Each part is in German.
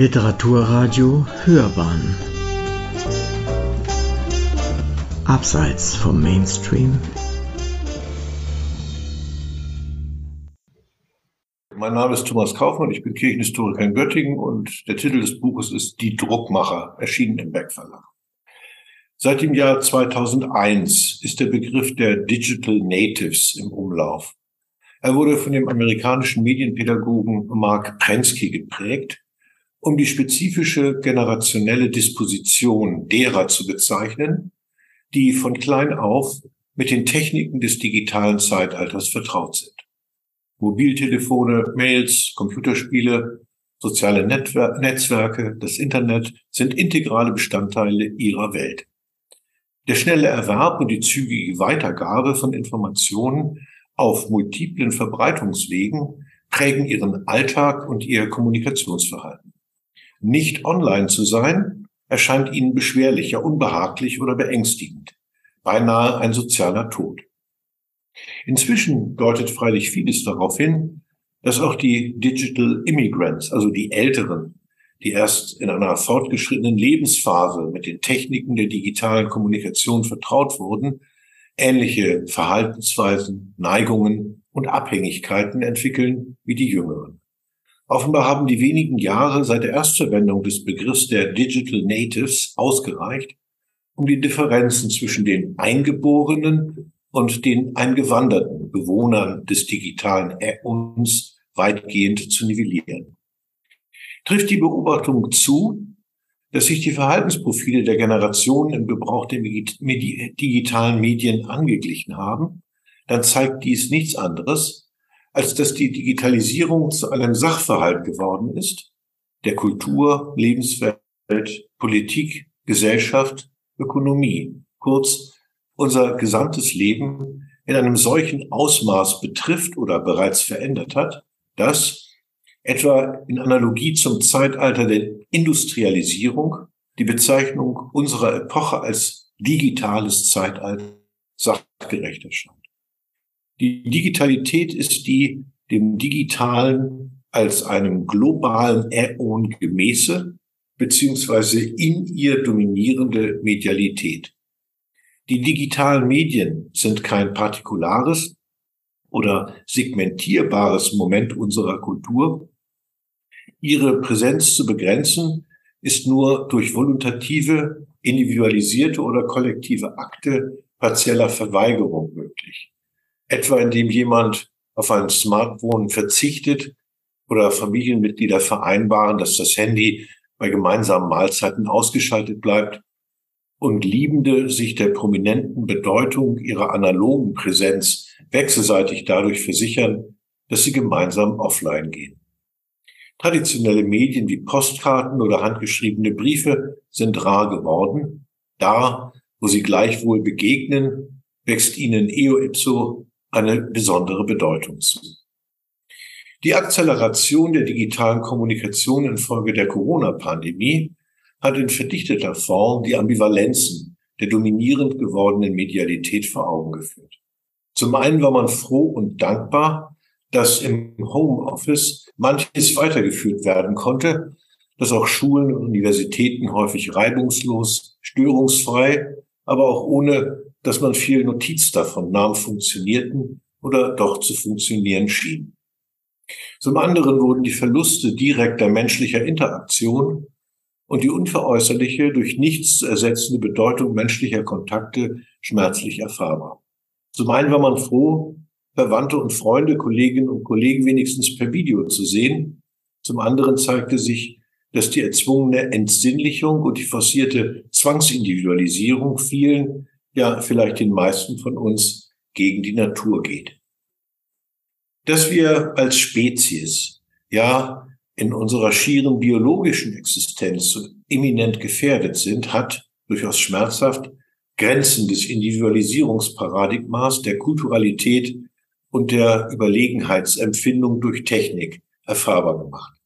Literaturradio Hörbahn Abseits vom Mainstream Mein Name ist Thomas Kaufmann, ich bin Kirchenhistoriker in Göttingen und der Titel des Buches ist Die Druckmacher, erschienen im Beck Verlag. Seit dem Jahr 2001 ist der Begriff der Digital Natives im Umlauf. Er wurde von dem amerikanischen Medienpädagogen Mark Prensky geprägt, um die spezifische generationelle Disposition derer zu bezeichnen, die von klein auf mit den Techniken des digitalen Zeitalters vertraut sind. Mobiltelefone, Mails, Computerspiele, soziale Netzwerke, das Internet sind integrale Bestandteile ihrer Welt. Der schnelle Erwerb und die zügige Weitergabe von Informationen auf multiplen Verbreitungswegen prägen ihren Alltag und ihr Kommunikationsverhalten. Nicht online zu sein, erscheint ihnen beschwerlicher, unbehaglich oder beängstigend, beinahe ein sozialer Tod. Inzwischen deutet freilich vieles darauf hin, dass auch die Digital Immigrants, also die Älteren, die erst in einer fortgeschrittenen Lebensphase mit den Techniken der digitalen Kommunikation vertraut wurden, ähnliche Verhaltensweisen, Neigungen und Abhängigkeiten entwickeln wie die Jüngeren. Offenbar haben die wenigen Jahre seit der Erstverwendung des Begriffs der Digital Natives ausgereicht, um die Differenzen zwischen den eingeborenen und den eingewanderten Bewohnern des digitalen Uns weitgehend zu nivellieren. Trifft die Beobachtung zu, dass sich die Verhaltensprofile der Generationen im Gebrauch der digitalen Medien angeglichen haben, dann zeigt dies nichts anderes, als dass die Digitalisierung zu einem Sachverhalt geworden ist, der Kultur, Lebenswelt, Politik, Gesellschaft, Ökonomie, kurz unser gesamtes Leben in einem solchen Ausmaß betrifft oder bereits verändert hat, dass etwa in Analogie zum Zeitalter der Industrialisierung die Bezeichnung unserer Epoche als digitales Zeitalter sachgerecht erscheint. Die Digitalität ist die dem Digitalen als einem globalen Äon gemäße beziehungsweise in ihr dominierende Medialität. Die digitalen Medien sind kein partikulares oder segmentierbares Moment unserer Kultur, ihre Präsenz zu begrenzen, ist nur durch voluntative, individualisierte oder kollektive Akte partieller Verweigerung möglich. Etwa indem jemand auf ein Smartphone verzichtet oder Familienmitglieder vereinbaren, dass das Handy bei gemeinsamen Mahlzeiten ausgeschaltet bleibt und Liebende sich der prominenten Bedeutung ihrer analogen Präsenz wechselseitig dadurch versichern, dass sie gemeinsam offline gehen. Traditionelle Medien wie Postkarten oder handgeschriebene Briefe sind rar geworden. Da, wo sie gleichwohl begegnen, wächst ihnen eo ipso eine besondere Bedeutung zu. Die Akzeleration der digitalen Kommunikation infolge der Corona-Pandemie hat in verdichteter Form die Ambivalenzen der dominierend gewordenen Medialität vor Augen geführt. Zum einen war man froh und dankbar, dass im Homeoffice manches weitergeführt werden konnte, dass auch Schulen und Universitäten häufig reibungslos, störungsfrei, aber auch ohne, dass man viel Notiz davon nahm, funktionierten oder doch zu funktionieren schienen. Zum anderen wurden die Verluste direkter menschlicher Interaktion und die unveräußerliche, durch nichts zu ersetzende Bedeutung menschlicher Kontakte schmerzlich erfahrbar. Zum einen war man froh, Verwandte und Freunde, Kolleginnen und Kollegen wenigstens per Video zu sehen. Zum anderen zeigte sich, dass die erzwungene Entsinnlichung und die forcierte Zwangsindividualisierung vielen, ja vielleicht den meisten von uns, gegen die Natur geht. Dass wir als Spezies, ja, in unserer schieren biologischen Existenz so eminent gefährdet sind, hat durchaus schmerzhaft Grenzen des Individualisierungsparadigmas, der Kulturalität und der Überlegenheitsempfindung durch Technik erfahrbar gemacht.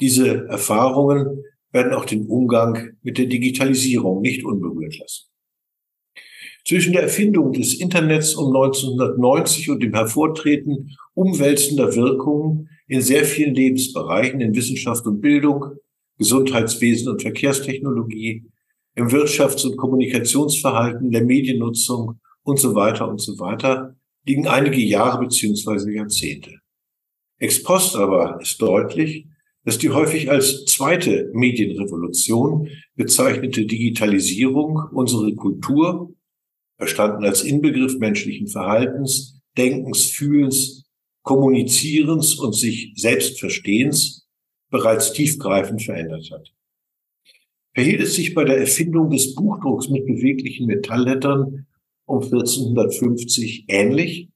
Diese Erfahrungen werden auch den Umgang mit der Digitalisierung nicht unberührt lassen. Zwischen der Erfindung des Internets um 1990 und dem Hervortreten umwälzender Wirkungen in sehr vielen Lebensbereichen in Wissenschaft und Bildung, Gesundheitswesen und Verkehrstechnologie, im Wirtschafts- und Kommunikationsverhalten, der Mediennutzung und so weiter und so weiter liegen einige Jahre beziehungsweise Jahrzehnte. Ex post aber ist deutlich, dass die häufig als zweite Medienrevolution bezeichnete Digitalisierung unsere Kultur, verstanden als Inbegriff menschlichen Verhaltens, Denkens, Fühlens, Kommunizierens und sich Selbstverstehens bereits tiefgreifend verändert hat. Verhielt es sich bei der Erfindung des Buchdrucks mit beweglichen Metalllettern um 1450 ähnlich?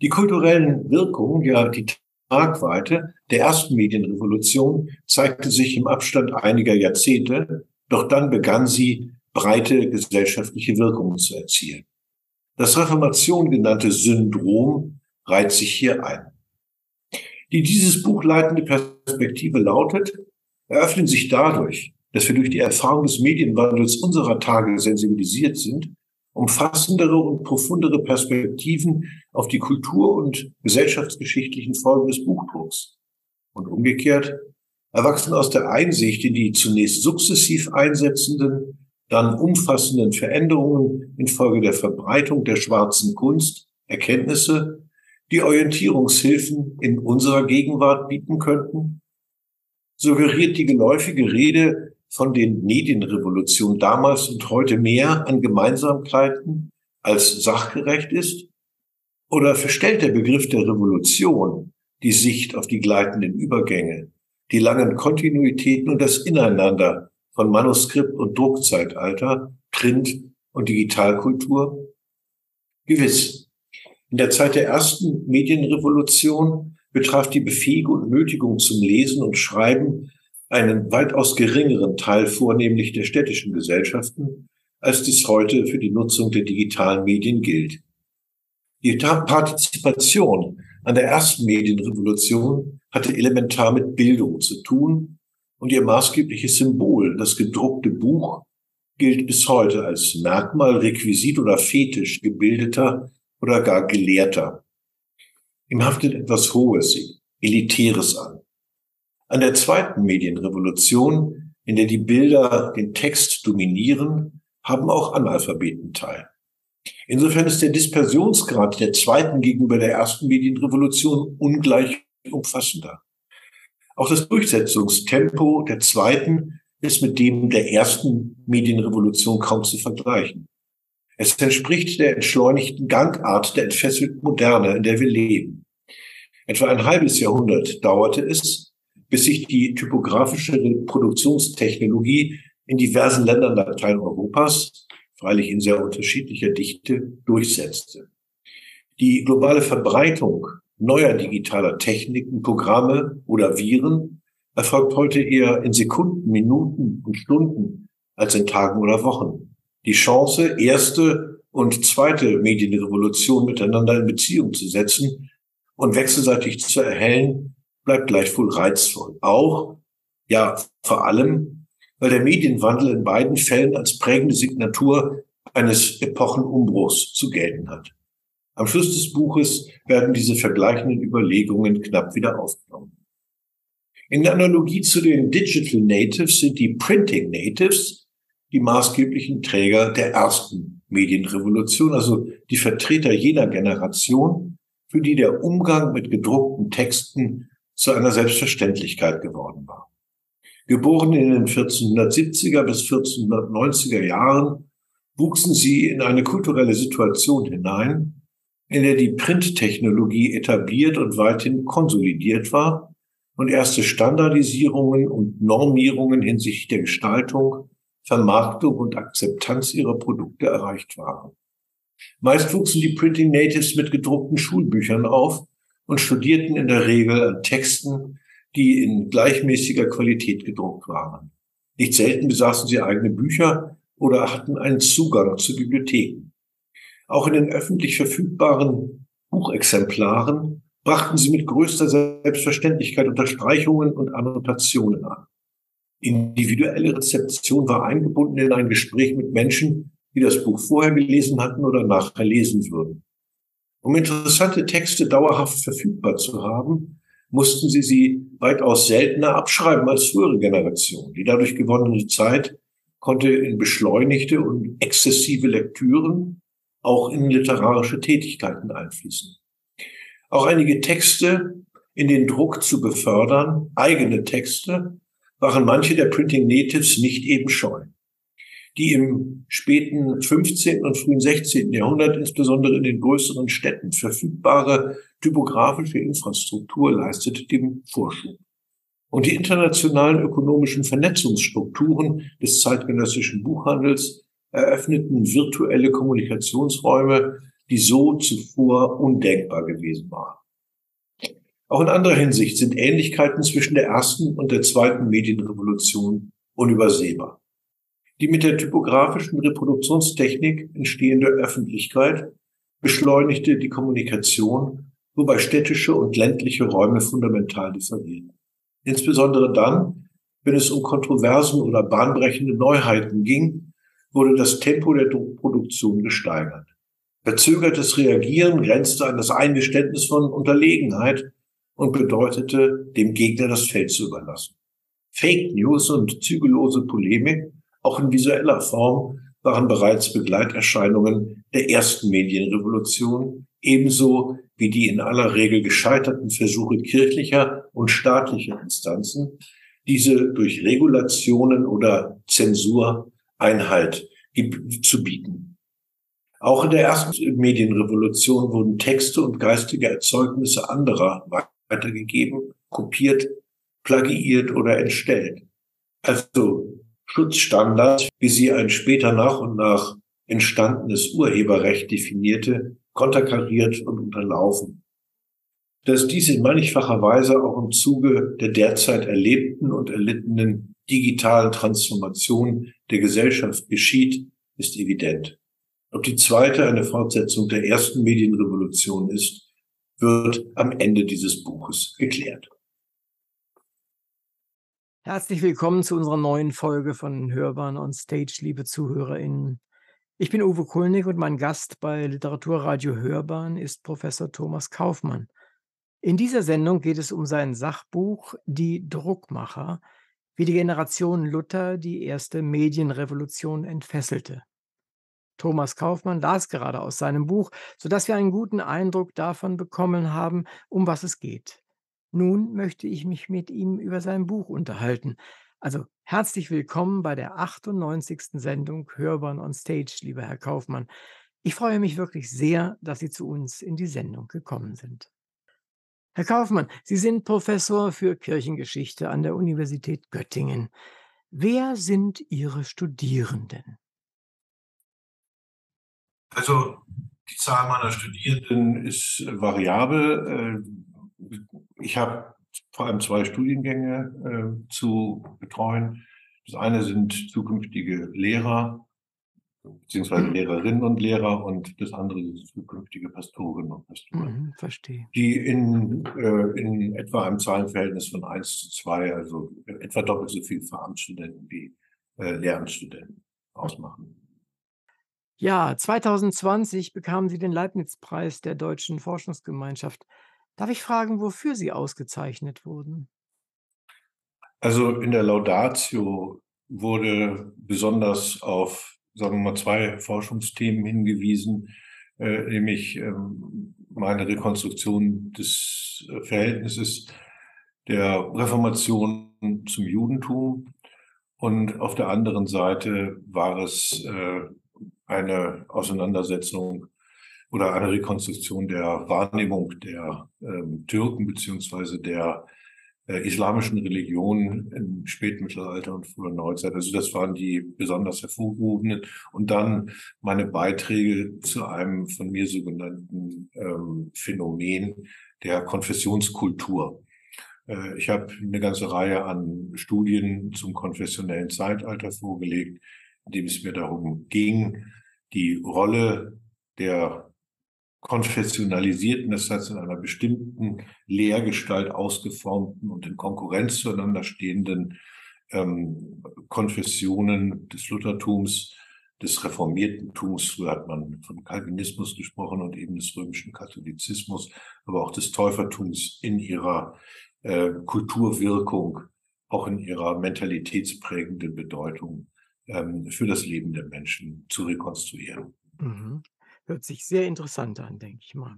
Die kulturellen Wirkungen, ja die Tragweite der ersten Medienrevolution zeigte sich im Abstand einiger Jahrzehnte, doch dann begann sie, breite gesellschaftliche Wirkungen zu erzielen. Das Reformation genannte Syndrom reiht sich hier ein. Die dieses Buch leitende Perspektive lautet, eröffnen sich dadurch, dass wir durch die Erfahrung des Medienwandels unserer Tage sensibilisiert sind, umfassendere und profundere Perspektiven auf die kultur- und gesellschaftsgeschichtlichen Folgen des Buchdrucks. Und umgekehrt erwachsen aus der Einsicht in die zunächst sukzessiv einsetzenden, dann umfassenden Veränderungen infolge der Verbreitung der schwarzen Kunst Erkenntnisse, die Orientierungshilfen in unserer Gegenwart bieten könnten? Suggeriert die geläufige Rede von den Medienrevolutionen damals und heute mehr an Gemeinsamkeiten als sachgerecht ist? Oder verstellt der Begriff der Revolution die Sicht auf die gleitenden Übergänge, die langen Kontinuitäten und das Ineinander von Manuskript- und Druckzeitalter, Print- und Digitalkultur? Gewiss. In der Zeit der ersten Medienrevolution betraf die Befähigung und Nötigung zum Lesen und Schreiben einen weitaus geringeren Teil vornehmlich der städtischen Gesellschaften, als dies heute für die Nutzung der digitalen Medien gilt. Die Partizipation an der ersten Medienrevolution hatte elementar mit Bildung zu tun und ihr maßgebliches Symbol, das gedruckte Buch, gilt bis heute als Merkmal, Requisit oder Fetisch gebildeter oder gar Gelehrter. Ihm haftet etwas Hohes, Elitäres an. An der zweiten Medienrevolution, in der die Bilder den Text dominieren, haben auch Analphabeten teil. Insofern ist der Dispersionsgrad der zweiten gegenüber der ersten Medienrevolution ungleich umfassender. Auch das Durchsetzungstempo der zweiten ist mit dem der ersten Medienrevolution kaum zu vergleichen. Es entspricht der entschleunigten Gangart der entfesselten Moderne, in der wir leben. Etwa ein halbes Jahrhundert dauerte es, bis sich die typografische Reproduktionstechnologie in diversen Ländern Lateineuropas, freilich in sehr unterschiedlicher Dichte, durchsetzte. Die globale Verbreitung neuer digitaler Techniken, Programme oder Viren erfolgt heute eher in Sekunden, Minuten und Stunden als in Tagen oder Wochen. Die Chance, erste und zweite Medienrevolution miteinander in Beziehung zu setzen und wechselseitig zu erhellen, bleibt gleichwohl reizvoll. Auch, ja, vor allem, weil der Medienwandel in beiden Fällen als prägende Signatur eines Epochenumbruchs zu gelten hat. Am Schluss des Buches werden diese vergleichenden Überlegungen knapp wieder aufgenommen. In der Analogie zu den Digital Natives sind die Printing Natives die maßgeblichen Träger der ersten Medienrevolution, also die Vertreter jener Generation, für die der Umgang mit gedruckten Texten zu einer Selbstverständlichkeit geworden war. Geboren in den 1470er bis 1490er Jahren, wuchsen sie in eine kulturelle Situation hinein, in der die Printtechnologie etabliert und weithin konsolidiert war und erste Standardisierungen und Normierungen hinsichtlich der Gestaltung, Vermarktung und Akzeptanz ihrer Produkte erreicht waren. Meist wuchsen die Printing Natives mit gedruckten Schulbüchern auf und studierten in der Regel an Texten, die in gleichmäßiger Qualität gedruckt waren. Nicht selten besaßen sie eigene Bücher oder hatten einen Zugang zu Bibliotheken. Auch in den öffentlich verfügbaren Buchexemplaren brachten sie mit größter Selbstverständlichkeit Unterstreichungen und Annotationen an. Individuelle Rezeption war eingebunden in ein Gespräch mit Menschen, die das Buch vorher gelesen hatten oder nachher lesen würden. Um interessante Texte dauerhaft verfügbar zu haben, mussten sie sie weitaus seltener abschreiben als frühere Generationen. Die dadurch gewonnene Zeit konnte in beschleunigte und exzessive Lektüren auch in literarische Tätigkeiten einfließen. Auch einige Texte in den Druck zu befördern, eigene Texte, waren manche der Printing Natives nicht eben scheu die im späten 15. und frühen 16. Jahrhundert insbesondere in den größeren Städten verfügbare typografische Infrastruktur leistete dem Vorschub. Und die internationalen ökonomischen Vernetzungsstrukturen des zeitgenössischen Buchhandels eröffneten virtuelle Kommunikationsräume, die so zuvor undenkbar gewesen waren. Auch in anderer Hinsicht sind Ähnlichkeiten zwischen der ersten und der zweiten Medienrevolution unübersehbar. Die mit der typografischen Reproduktionstechnik entstehende Öffentlichkeit beschleunigte die Kommunikation, wobei städtische und ländliche Räume fundamental differierten. Insbesondere dann, wenn es um Kontroversen oder bahnbrechende Neuheiten ging, wurde das Tempo der Produktion gesteigert. Verzögertes Reagieren grenzte an das Eingeständnis von Unterlegenheit und bedeutete, dem Gegner das Feld zu überlassen. Fake News und zügellose Polemik auch in visueller Form waren bereits Begleiterscheinungen der ersten Medienrevolution, ebenso wie die in aller Regel gescheiterten Versuche kirchlicher und staatlicher Instanzen, diese durch Regulationen oder Zensur Einhalt zu bieten. Auch in der ersten Medienrevolution wurden Texte und geistige Erzeugnisse anderer weitergegeben, kopiert, plagiiert oder entstellt. Also Schutzstandards, wie sie ein später nach und nach entstandenes Urheberrecht definierte, konterkariert und unterlaufen. Dass dies in mannigfacher Weise auch im Zuge der derzeit erlebten und erlittenen digitalen Transformation der Gesellschaft geschieht, ist evident. Ob die zweite eine Fortsetzung der ersten Medienrevolution ist, wird am Ende dieses Buches geklärt. Herzlich willkommen zu unserer neuen Folge von Hörbahn on Stage, liebe ZuhörerInnen. Ich bin Uwe Kulnig und mein Gast bei Literaturradio Hörbahn ist Professor Thomas Kaufmann. In dieser Sendung geht es um sein Sachbuch Die Druckmacher, wie die Generation Luther die erste Medienrevolution entfesselte. Thomas Kaufmann las gerade aus seinem Buch, sodass wir einen guten Eindruck davon bekommen haben, um was es geht. Nun möchte ich mich mit ihm über sein Buch unterhalten. Also herzlich willkommen bei der 98. Sendung Hörbahn on Stage, lieber Herr Kaufmann. Ich freue mich wirklich sehr, dass Sie zu uns in die Sendung gekommen sind. Herr Kaufmann, Sie sind Professor für Kirchengeschichte an der Universität Göttingen. Wer sind Ihre Studierenden? Also die Zahl meiner Studierenden ist variabel. Äh, ich habe vor allem zwei Studiengänge äh, zu betreuen. Das eine sind zukünftige Lehrer beziehungsweise. Lehrerinnen und Lehrer und das andere sind zukünftige Pastorinnen und Pastoren. Mhm, verstehe. Die in, äh, in etwa einem Zahlenverhältnis von 1 zu 2, also etwa doppelt so viel Vereinsstudenten wie äh, Lehramtsstudenten ausmachen. Ja, 2020 bekamen Sie den Leibniz-Preis der Deutschen Forschungsgemeinschaft. Darf ich fragen, wofür Sie ausgezeichnet wurden? Also in der Laudatio wurde besonders auf, sagen wir mal, zwei Forschungsthemen hingewiesen, äh, nämlich ähm, meine Rekonstruktion des äh, Verhältnisses der Reformation zum Judentum und auf der anderen Seite war es äh, eine Auseinandersetzung oder eine Rekonstruktion der Wahrnehmung der ähm, Türken beziehungsweise der islamischen Religion im Spätmittelalter und früher Neuzeit. Also das waren die besonders hervorgehobenen. Und dann meine Beiträge zu einem von mir sogenannten ähm, Phänomen der Konfessionskultur. Äh, ich habe eine ganze Reihe an Studien zum konfessionellen Zeitalter vorgelegt, in dem es mir darum ging, die Rolle der konfessionalisierten, das heißt in einer bestimmten Lehrgestalt ausgeformten und in Konkurrenz zueinander stehenden ähm, Konfessionen des Luthertums des reformierten Tums. Früher hat man von Calvinismus gesprochen und eben des römischen Katholizismus, aber auch des Täufertums in ihrer äh, Kulturwirkung, auch in ihrer mentalitätsprägenden Bedeutung ähm, für das Leben der Menschen zu rekonstruieren. Mhm. Hört sich sehr interessant an, denke ich mal.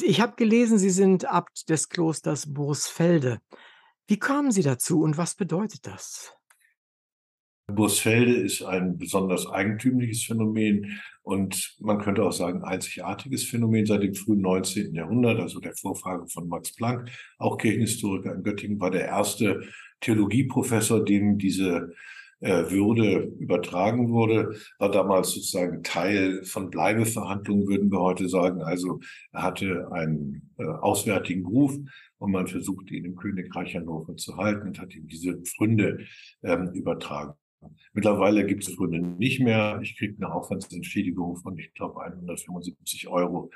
Ich habe gelesen, Sie sind Abt des Klosters Bursfelde. Wie kamen Sie dazu und was bedeutet das? Bursfelde ist ein besonders eigentümliches Phänomen und man könnte auch sagen einzigartiges Phänomen seit dem frühen 19. Jahrhundert, also der Vorfahre von Max Planck, auch Kirchenhistoriker in Göttingen, war der erste Theologieprofessor, dem diese Würde übertragen wurde, war damals sozusagen Teil von Bleibeverhandlungen, würden wir heute sagen. Also er hatte einen äh, auswärtigen Ruf und man versuchte ihn im Königreich Hannover zu halten und hat ihm diese Pfründe ähm, übertragen. Mittlerweile gibt es Gründe nicht mehr. Ich kriege eine Aufwandsentschädigung von, ich glaube, 175 Euro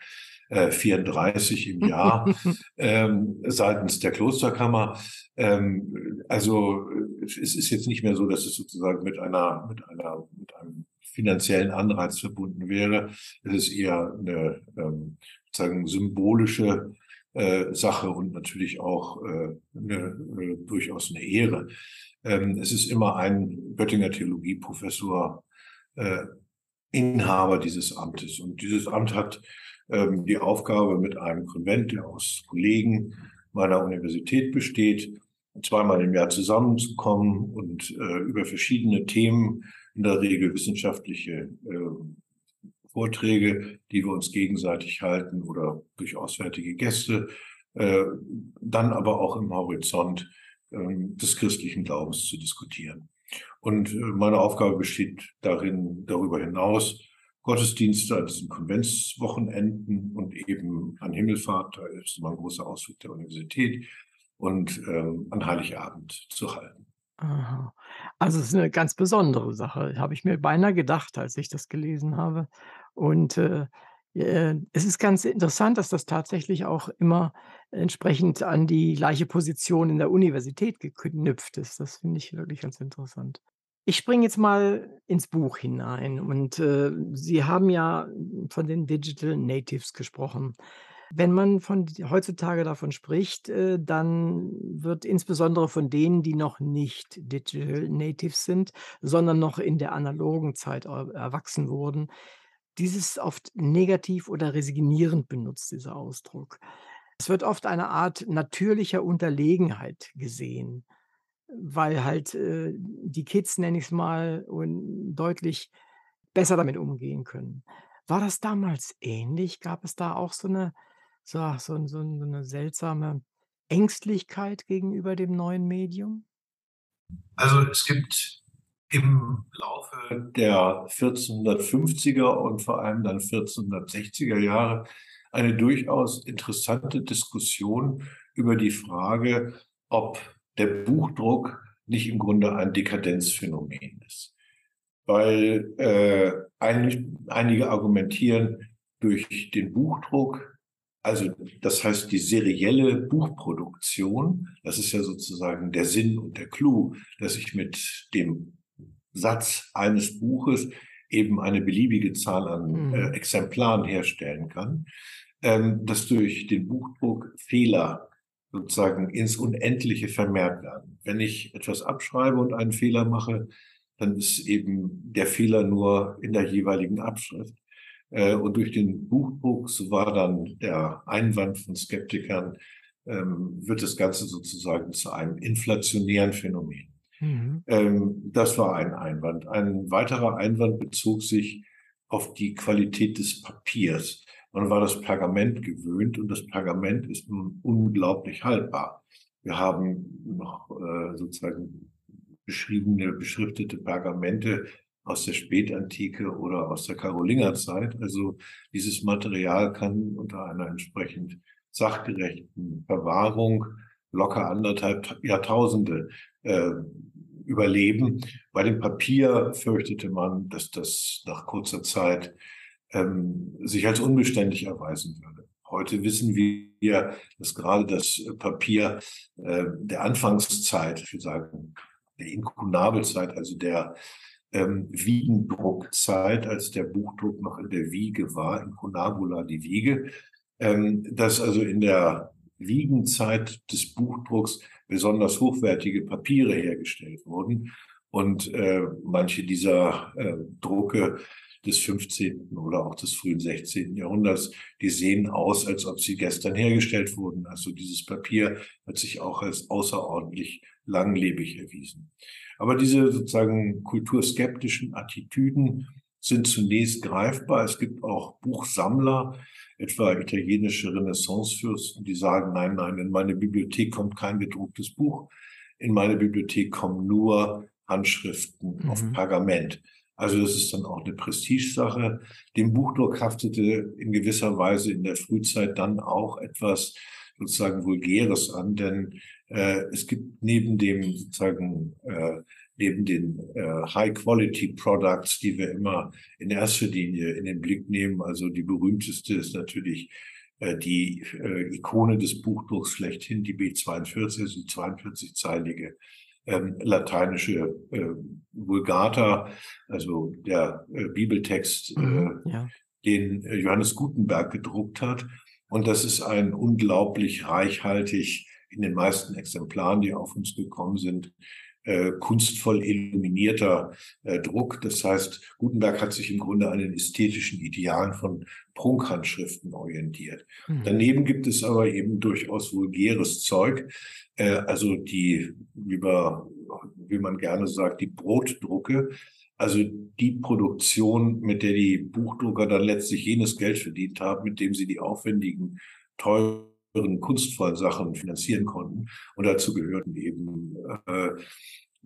äh, 34 im Jahr ähm, seitens der Klosterkammer. Ähm, also es ist jetzt nicht mehr so, dass es sozusagen mit einer, mit einer, mit einem finanziellen Anreiz verbunden wäre. Es ist eher eine ähm, sozusagen symbolische äh, Sache und natürlich auch äh, eine, äh, durchaus eine Ehre. Ähm, es ist immer ein Göttinger Theologieprofessor äh, Inhaber dieses Amtes. Und dieses Amt hat ähm, die Aufgabe, mit einem Konvent, der aus Kollegen meiner Universität besteht, zweimal im Jahr zusammenzukommen und äh, über verschiedene Themen, in der Regel wissenschaftliche äh, Vorträge, die wir uns gegenseitig halten oder durch auswärtige Gäste, äh, dann aber auch im Horizont ähm, des christlichen Glaubens zu diskutieren. Und äh, meine Aufgabe besteht darin, darüber hinaus, Gottesdienste an diesen Konventswochenenden und eben an Himmelfahrt, da ist immer ein großer Ausflug der Universität, und ähm, an Heiligabend zu halten. Aha. Also es ist eine ganz besondere Sache, habe ich mir beinahe gedacht, als ich das gelesen habe. Und äh, es ist ganz interessant, dass das tatsächlich auch immer entsprechend an die gleiche Position in der Universität geknüpft ist. Das finde ich wirklich ganz interessant. Ich springe jetzt mal ins Buch hinein und, äh, Sie haben ja von den Digital Natives gesprochen. Wenn man von heutzutage davon spricht, äh, dann wird insbesondere von denen, die noch nicht Digital Natives sind, sondern noch in der analogen Zeit erwachsen wurden, dieses oft negativ oder resignierend benutzt, dieser Ausdruck. Es wird oft eine Art natürlicher Unterlegenheit gesehen, weil halt, äh, die Kids, nenne ich es mal, und deutlich besser damit umgehen können. War das damals ähnlich? Gab es da auch so eine so so so 'ne seltsame Ängstlichkeit gegenüber dem neuen Medium? Also, es gibt im Laufe der 1450er und vor allem dann 1460er Jahre eine durchaus interessante Diskussion über die Frage, ob der Buchdruck nicht im Grunde ein Dekadenzphänomen ist. Weil äh, ein, einige argumentieren, durch den Buchdruck, also das heißt die serielle Buchproduktion, das ist ja sozusagen der Sinn und der Clou, dass ich mit dem Satz eines Buches eben eine beliebige Zahl an mhm. äh, Exemplaren herstellen kann, ähm, dass durch den Buchdruck Fehler sozusagen ins Unendliche vermehrt werden. Wenn ich etwas abschreibe und einen Fehler mache, dann ist eben der Fehler nur in der jeweiligen Abschrift. Äh, und durch den Buchdruck, so war dann der Einwand von Skeptikern, ähm, wird das Ganze sozusagen zu einem inflationären Phänomen. Mhm. Ähm, das war ein Einwand. Ein weiterer Einwand bezog sich auf die Qualität des Papiers. Man war das Pergament gewöhnt und das Pergament ist nun unglaublich haltbar. Wir haben noch äh, sozusagen beschriebene, beschriftete Pergamente aus der Spätantike oder aus der Karolingerzeit. Also dieses Material kann unter einer entsprechend sachgerechten Verwahrung locker anderthalb Jahrtausende äh, überleben. Bei dem Papier fürchtete man, dass das nach kurzer Zeit ähm, sich als unbeständig erweisen würde. Heute wissen wir, dass gerade das Papier äh, der Anfangszeit, ich würde sagen, der Inkunabelzeit, also der ähm, Wiegendruckzeit, als der Buchdruck noch in der Wiege war, in Conabula die Wiege, ähm, dass also in der Wiegenzeit des Buchdrucks besonders hochwertige Papiere hergestellt wurden. Und äh, manche dieser äh, Drucke des 15. oder auch des frühen 16. Jahrhunderts, die sehen aus, als ob sie gestern hergestellt wurden. Also dieses Papier hat sich auch als außerordentlich langlebig erwiesen. Aber diese sozusagen kulturskeptischen Attitüden sind zunächst greifbar. Es gibt auch Buchsammler, etwa italienische Renaissancefürsten, die sagen, nein, nein, in meine Bibliothek kommt kein gedrucktes Buch. In meine Bibliothek kommen nur Handschriften mhm. auf Pergament. Also das ist dann auch eine Prestigesache. Dem Buchdruck haftete in gewisser Weise in der Frühzeit dann auch etwas sozusagen Vulgäres an, denn äh, es gibt neben dem sozusagen äh, neben den äh, High-Quality-Products, die wir immer in erster Linie in den Blick nehmen. Also die berühmteste ist natürlich äh, die äh, Ikone des Buchdrucks schlechthin, die B42, also die 42-zeilige ähm, lateinische äh, Vulgata, also der äh, Bibeltext, äh, mhm, ja. den äh, Johannes Gutenberg gedruckt hat. Und das ist ein unglaublich reichhaltig in den meisten Exemplaren, die auf uns gekommen sind, äh, kunstvoll illuminierter äh, Druck. Das heißt, Gutenberg hat sich im Grunde an den ästhetischen Idealen von Prunkhandschriften orientiert. Mhm. Daneben gibt es aber eben durchaus vulgäres Zeug, äh, also die, wie man, wie man gerne sagt, die Brotdrucke. Also die Produktion, mit der die Buchdrucker dann letztlich jenes Geld verdient haben, mit dem sie die aufwendigen, teuren kunstvollen Sachen finanzieren konnten. Und dazu gehörten eben äh,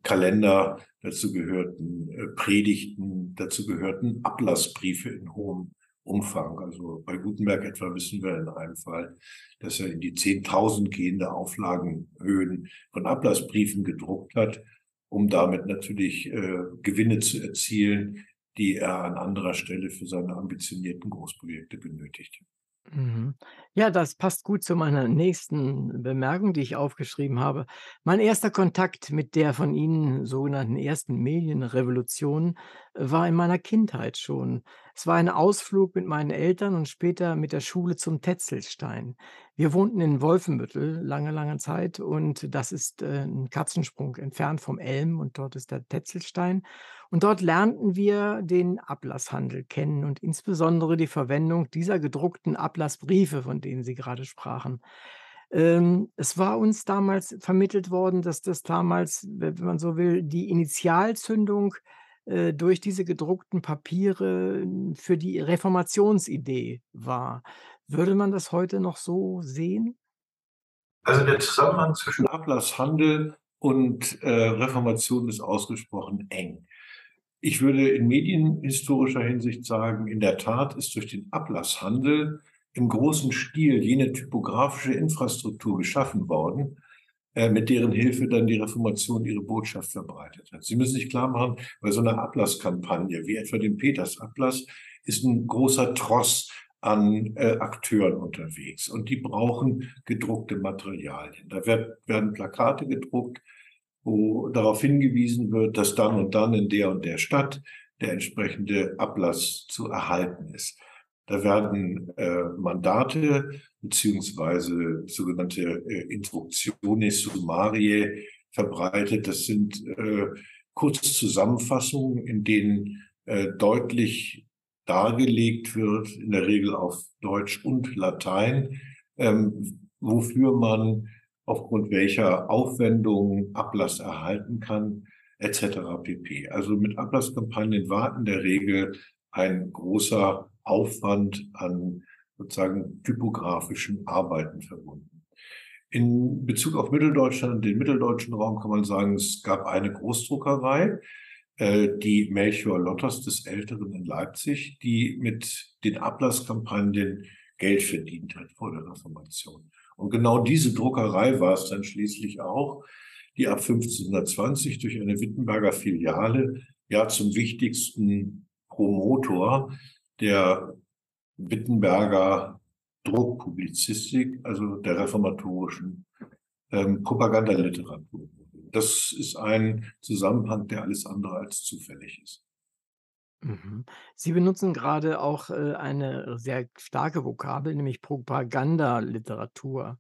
Kalender, dazu gehörten äh, Predigten, dazu gehörten Ablassbriefe in hohem Umfang. Also bei Gutenberg etwa wissen wir in einem Fall, dass er in die 10.000 gehende Auflagenhöhen von Ablassbriefen gedruckt hat, um damit natürlich äh, Gewinne zu erzielen, die er an anderer Stelle für seine ambitionierten Großprojekte benötigte. Mhm. Ja, das passt gut zu meiner nächsten Bemerkung, die ich aufgeschrieben habe. Mein erster Kontakt mit der von Ihnen sogenannten ersten Medienrevolution äh, war in meiner Kindheit schon. Es war ein Ausflug mit meinen Eltern und später mit der Schule zum Tetzelstein. Wir wohnten in Wolfenbüttel lange, lange Zeit und das ist äh, ein Katzensprung entfernt vom Elm und dort ist der Tetzelstein. Und dort lernten wir den Ablasshandel kennen und insbesondere die Verwendung dieser gedruckten Ablassbriefe, von denen Sie gerade sprachen. Ähm, es war uns damals vermittelt worden, dass das damals, wenn man so will, die Initialzündung äh, durch diese gedruckten Papiere für die Reformationsidee war. Würde man das heute noch so sehen? Also der Zusammenhang zwischen Ablasshandel und äh, Reformation ist ausgesprochen eng. Ich würde in medienhistorischer Hinsicht sagen, in der Tat ist durch den Ablasshandel im großen Stil jene typografische Infrastruktur geschaffen worden, äh, mit deren Hilfe dann die Reformation ihre Botschaft verbreitet hat. Sie müssen sich klar machen, bei so einer Ablasskampagne, wie etwa dem Petersablass, ist ein großer Tross an äh, Akteuren unterwegs und die brauchen gedruckte Materialien. Da wird, werden Plakate gedruckt, wo darauf hingewiesen wird, dass dann und dann in der und der Stadt der entsprechende Ablass zu erhalten ist. Da werden äh, Mandate beziehungsweise sogenannte äh, Instruktiones Summarie verbreitet. Das sind äh, Kurzzusammenfassungen, in denen äh, deutlich dargelegt wird, in der Regel auf Deutsch und Latein, ähm, wofür man aufgrund welcher Aufwendungen Ablass erhalten kann, etc. pp. Also mit Ablasskampagnen war in der Regel ein großer Aufwand an sozusagen typografischen Arbeiten verbunden. In Bezug auf Mitteldeutschland den mitteldeutschen Raum kann man sagen, es gab eine Großdruckerei, äh, die Melchior Lotters des Älteren in Leipzig, die mit den Ablasskampagnen Geld verdient hat vor der Reformation. Und genau diese Druckerei war es dann schließlich auch, die ab 1520 durch eine Wittenberger Filiale ja zum wichtigsten Promotor der Wittenberger Druckpublizistik, also der reformatorischen ähm, Propagandaliteratur. das ist ein Zusammenhang, der alles andere als zufällig ist. Mhm. Sie benutzen gerade auch, äh, eine sehr starke Vokabel, nämlich Propagandaliteratur.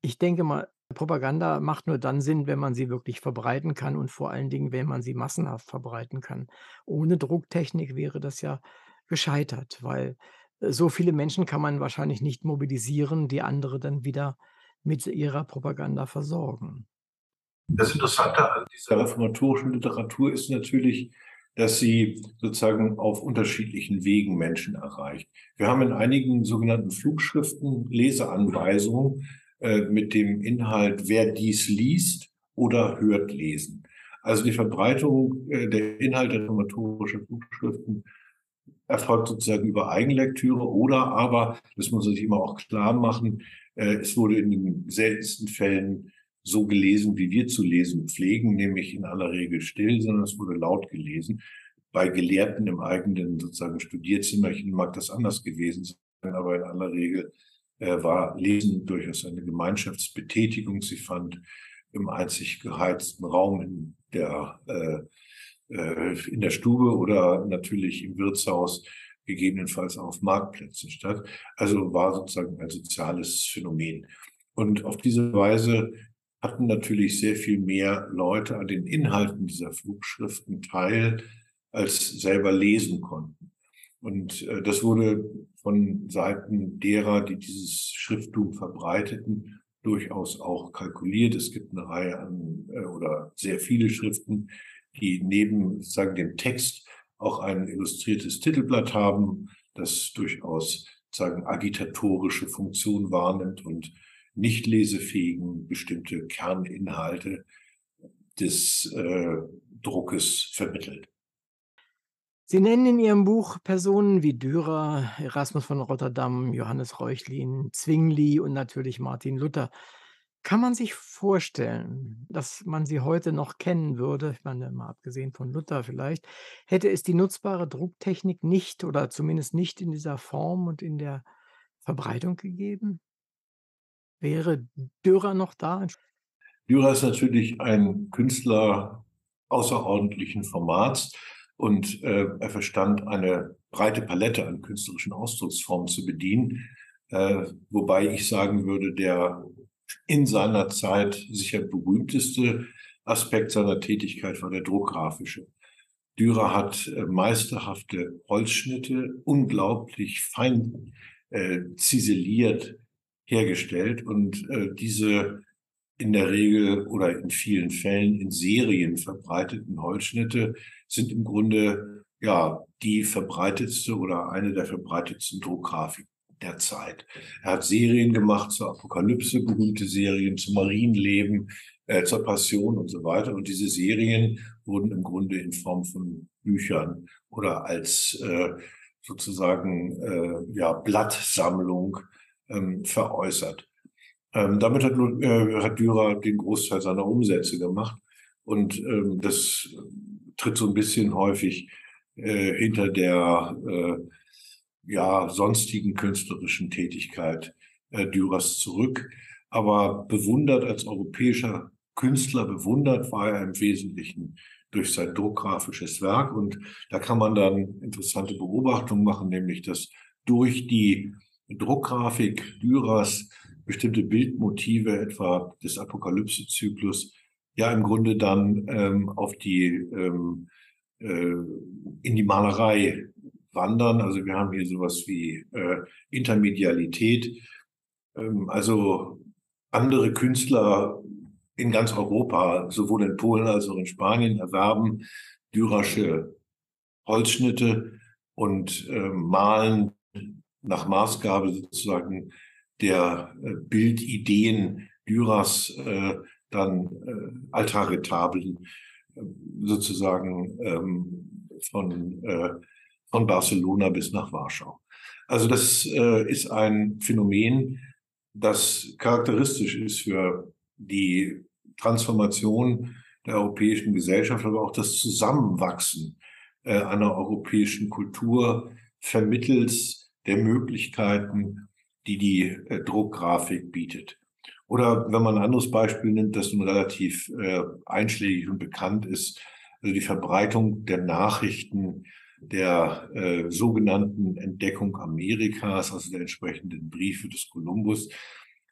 Ich denke mal, Propaganda macht nur dann Sinn, wenn man sie wirklich verbreiten kann und vor allen Dingen, wenn man sie massenhaft verbreiten kann. Ohne Drucktechnik wäre das ja gescheitert, weil, äh, so viele Menschen kann man wahrscheinlich nicht mobilisieren, die andere dann wieder mit ihrer Propaganda versorgen. Das Interessante an dieser reformatorischen Literatur ist natürlich, dass sie sozusagen auf unterschiedlichen Wegen Menschen erreicht. Wir haben in einigen sogenannten Flugschriften Leseanweisungen äh, mit dem Inhalt, wer dies liest oder hört lesen. Also die Verbreitung äh, der Inhalte reformatorischer Flugschriften erfolgt sozusagen über Eigenlektüre oder aber, das muss man sich immer auch klar machen, äh, es wurde in den seltensten Fällen so gelesen, wie wir zu lesen pflegen, nämlich in aller Regel still, sondern es wurde laut gelesen. Bei Gelehrten im eigenen sozusagen Studierzimmerchen mag das anders gewesen sein, aber in aller Regel äh, war Lesen durchaus eine Gemeinschaftsbetätigung. Sie fand im einzig geheizten Raum in der, äh, äh, in der Stube oder natürlich im Wirtshaus, gegebenenfalls auf Marktplätzen statt. Also war sozusagen ein soziales Phänomen. Und auf diese Weise hatten natürlich sehr viel mehr Leute an den Inhalten dieser Flugschriften teil, als selber lesen konnten. Und äh, das wurde von Seiten derer, die dieses Schrifttum verbreiteten, durchaus auch kalkuliert. Es gibt eine Reihe an äh, oder sehr viele Schriften, die neben sozusagen dem Text auch ein illustriertes Titelblatt haben, das durchaus sagen agitatorische Funktion wahrnimmt und nicht lesefähigen bestimmte Kerninhalte des äh, Druckes vermittelt. Sie nennen in Ihrem Buch Personen wie Dürer, Erasmus von Rotterdam, Johannes Reuchlin, Zwingli und natürlich Martin Luther. Kann man sich vorstellen, dass man sie heute noch kennen würde, ich meine, mal abgesehen von Luther vielleicht, hätte es die nutzbare Drucktechnik nicht oder zumindest nicht in dieser Form und in der Verbreitung gegeben? Wäre Dürer noch da? Dürer ist natürlich ein Künstler außerordentlichen Formats und äh, er verstand eine breite Palette an künstlerischen Ausdrucksformen zu bedienen, äh, wobei ich sagen würde, der in seiner Zeit sicher berühmteste Aspekt seiner Tätigkeit war der druckgrafische. Dürer hat äh, meisterhafte Holzschnitte, unglaublich fein äh, ziseliert hergestellt und äh, diese in der Regel oder in vielen Fällen in Serien verbreiteten Holzschnitte sind im Grunde ja die verbreitetste oder eine der verbreitetsten Druckgrafiken der Zeit. Er hat Serien gemacht zur Apokalypse, berühmte Serien zum Marienleben, äh, zur Passion und so weiter. Und diese Serien wurden im Grunde in Form von Büchern oder als äh, sozusagen äh, ja Blattsammlung ähm, veräußert. Ähm, damit hat, äh, hat Dürer den Großteil seiner Umsätze gemacht. Und ähm, das tritt so ein bisschen häufig äh, hinter der äh, ja, sonstigen künstlerischen Tätigkeit äh, Dürers zurück. Aber bewundert als europäischer Künstler, bewundert war er im Wesentlichen durch sein druckgrafisches Werk. Und da kann man dann interessante Beobachtungen machen, nämlich dass durch die Druckgrafik Dürers bestimmte Bildmotive, etwa des Apokalypsezyklus, ja im Grunde dann ähm, auf die ähm, äh, in die Malerei wandern. Also wir haben hier sowas wie äh, Intermedialität. Ähm, also andere Künstler in ganz Europa, sowohl in Polen als auch in Spanien, erwerben Dürersche Holzschnitte und äh, malen nach Maßgabe sozusagen der äh, Bildideen Dürers äh, dann äh, Altarretabeln äh, sozusagen ähm, von, äh, von Barcelona bis nach Warschau. Also das äh, ist ein Phänomen, das charakteristisch ist für die Transformation der europäischen Gesellschaft, aber auch das Zusammenwachsen äh, einer europäischen Kultur vermittels der Möglichkeiten, die die äh, Druckgrafik bietet. Oder wenn man ein anderes Beispiel nimmt, das nun relativ äh, einschlägig und bekannt ist, also die Verbreitung der Nachrichten der äh, sogenannten Entdeckung Amerikas, also der entsprechenden Briefe des Kolumbus,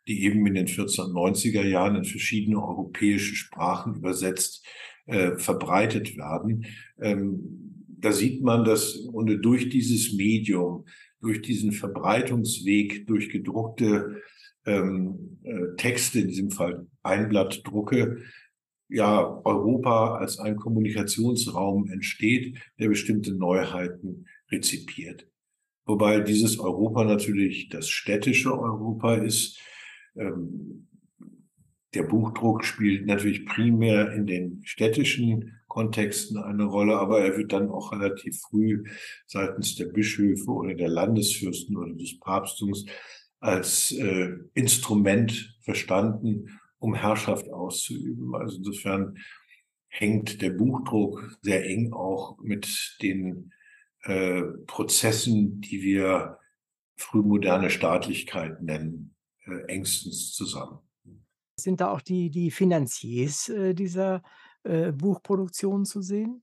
die eben in den 1490er Jahren in verschiedene europäische Sprachen übersetzt äh, verbreitet werden. Ähm, da sieht man, dass und durch dieses Medium, durch diesen Verbreitungsweg, durch gedruckte ähm, äh, Texte, in diesem Fall Einblattdrucke, ja Europa als ein Kommunikationsraum entsteht, der bestimmte Neuheiten rezipiert. Wobei dieses Europa natürlich das städtische Europa ist. Ähm, der Buchdruck spielt natürlich primär in den städtischen Kontexten eine Rolle, aber er wird dann auch relativ früh seitens der Bischöfe oder der Landesfürsten oder des Papsttums als äh, Instrument verstanden, um Herrschaft auszuüben. Also insofern hängt der Buchdruck sehr eng auch mit den äh, Prozessen, die wir frühmoderne Staatlichkeit nennen, äh, engstens zusammen. Sind da auch die, die Finanziers äh, dieser äh, Buchproduktion zu sehen?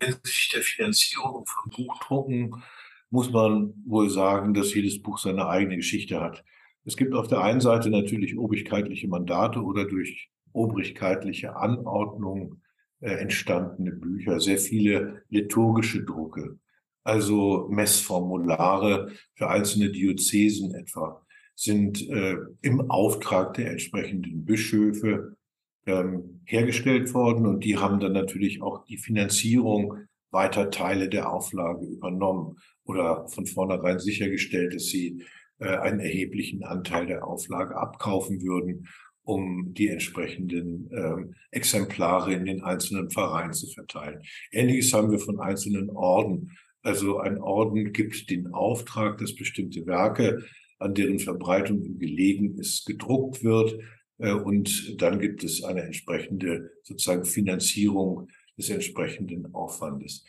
Hinsichtlich der Finanzierung von Buchdrucken muss man wohl sagen, dass jedes Buch seine eigene Geschichte hat. Es gibt auf der einen Seite natürlich obrigkeitliche Mandate oder durch obrigkeitliche Anordnung äh, entstandene Bücher, sehr viele liturgische Drucke, also Messformulare für einzelne Diözesen etwa, sind äh, im Auftrag der entsprechenden Bischöfe ähm, hergestellt worden und die haben dann natürlich auch die Finanzierung weiter Teile der Auflage übernommen oder von vornherein sichergestellt, dass sie äh, einen erheblichen Anteil der Auflage abkaufen würden, um die entsprechenden ähm, Exemplare in den einzelnen Vereinen zu verteilen. Ähnliches haben wir von einzelnen Orden. Also ein Orden gibt den Auftrag, dass bestimmte Werke, an deren Verbreitung gelegen ist, gedruckt wird. Äh, und dann gibt es eine entsprechende sozusagen Finanzierung des entsprechenden Aufwandes.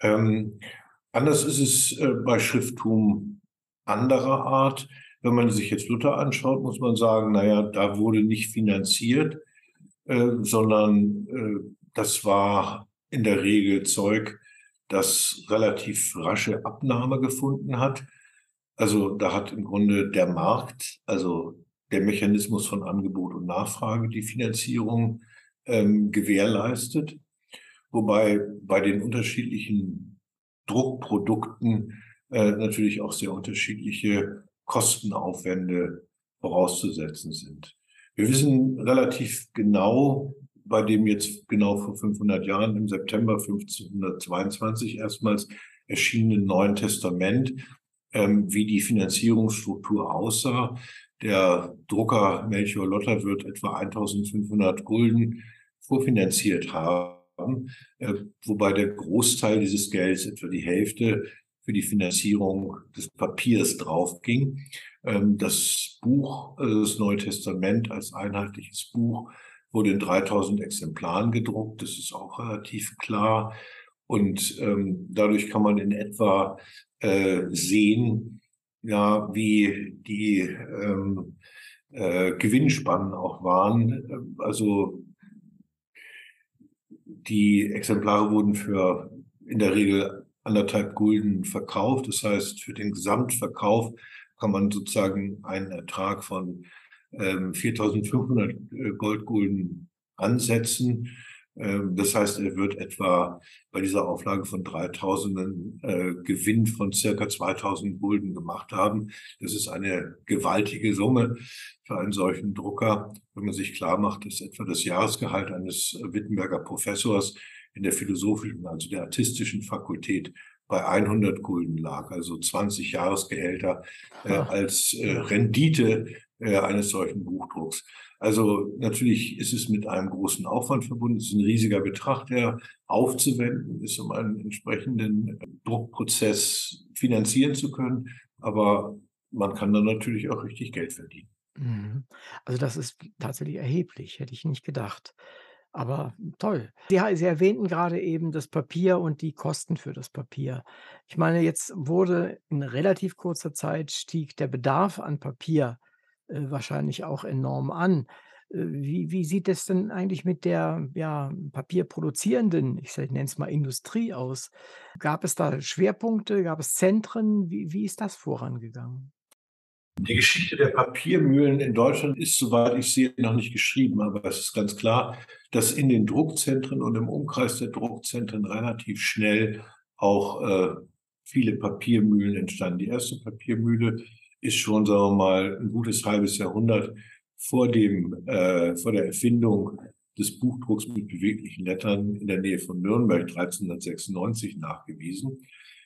Ähm, anders ist es äh, bei Schrifttum anderer Art. Wenn man sich jetzt Luther anschaut, muss man sagen, naja, da wurde nicht finanziert, äh, sondern äh, das war in der Regel Zeug, das relativ rasche Abnahme gefunden hat. Also da hat im Grunde der Markt, also der Mechanismus von Angebot und Nachfrage die Finanzierung ähm, gewährleistet. Wobei bei den unterschiedlichen Druckprodukten äh, natürlich auch sehr unterschiedliche Kostenaufwände vorauszusetzen sind. Wir wissen relativ genau, bei dem jetzt genau vor 500 Jahren im September 1522 erstmals erschienenen Neuen Testament, ähm, wie die Finanzierungsstruktur aussah. Der Drucker Melchior Lotter wird etwa 1500 Gulden vorfinanziert haben, äh, wobei der Großteil dieses Gelds, etwa die Hälfte, für die Finanzierung des Papiers draufging. Ähm, das Buch, äh, das Neue Testament als einheitliches Buch, wurde in 3000 Exemplaren gedruckt. Das ist auch relativ klar. Und ähm, dadurch kann man in etwa äh, sehen, ja, wie die ähm, äh, Gewinnspannen auch waren. Also die Exemplare wurden für in der Regel anderthalb Gulden verkauft. Das heißt, für den Gesamtverkauf kann man sozusagen einen Ertrag von ähm, 4.500 äh, Goldgulden ansetzen. Ähm, das heißt, er wird etwa bei dieser Auflage von 3.000 äh, Gewinn von circa 2.000 Gulden gemacht haben. Das ist eine gewaltige Summe für einen solchen Drucker, wenn man sich klar macht, dass etwa das Jahresgehalt eines Wittenberger Professors in der philosophischen, also der artistischen Fakultät bei 100 Gulden lag, also 20 Jahresgehälter äh, als äh, Rendite äh, eines solchen Buchdrucks. Also natürlich ist es mit einem großen Aufwand verbunden. Es ist ein riesiger Betrag, der aufzuwenden ist, um einen entsprechenden Druckprozess finanzieren zu können. Aber man kann dann natürlich auch richtig Geld verdienen. Mhm. Also das ist tatsächlich erheblich, hätte ich nicht gedacht. Aber toll. Sie erwähnten gerade eben das Papier und die Kosten für das Papier. Ich meine, jetzt wurde in relativ kurzer Zeit stieg der Bedarf an Papier wahrscheinlich auch enorm an. Äh, wie wie sieht es denn eigentlich mit der, ja, papierproduzierenden, ich nenne es mal Industrie aus? Gab es da Schwerpunkte? Gab es Zentren? Wie wie ist das vorangegangen? Die Geschichte der Papiermühlen in Deutschland ist, soweit ich sehe, noch nicht geschrieben, aber es ist ganz klar, dass in den Druckzentren und im Umkreis der Druckzentren relativ schnell auch äh, viele Papiermühlen entstanden. Die erste Papiermühle ist schon, sagen wir mal, ein gutes halbes Jahrhundert vor dem, äh, vor der Erfindung des Buchdrucks mit beweglichen Lettern in der Nähe von Nürnberg 1396 nachgewiesen.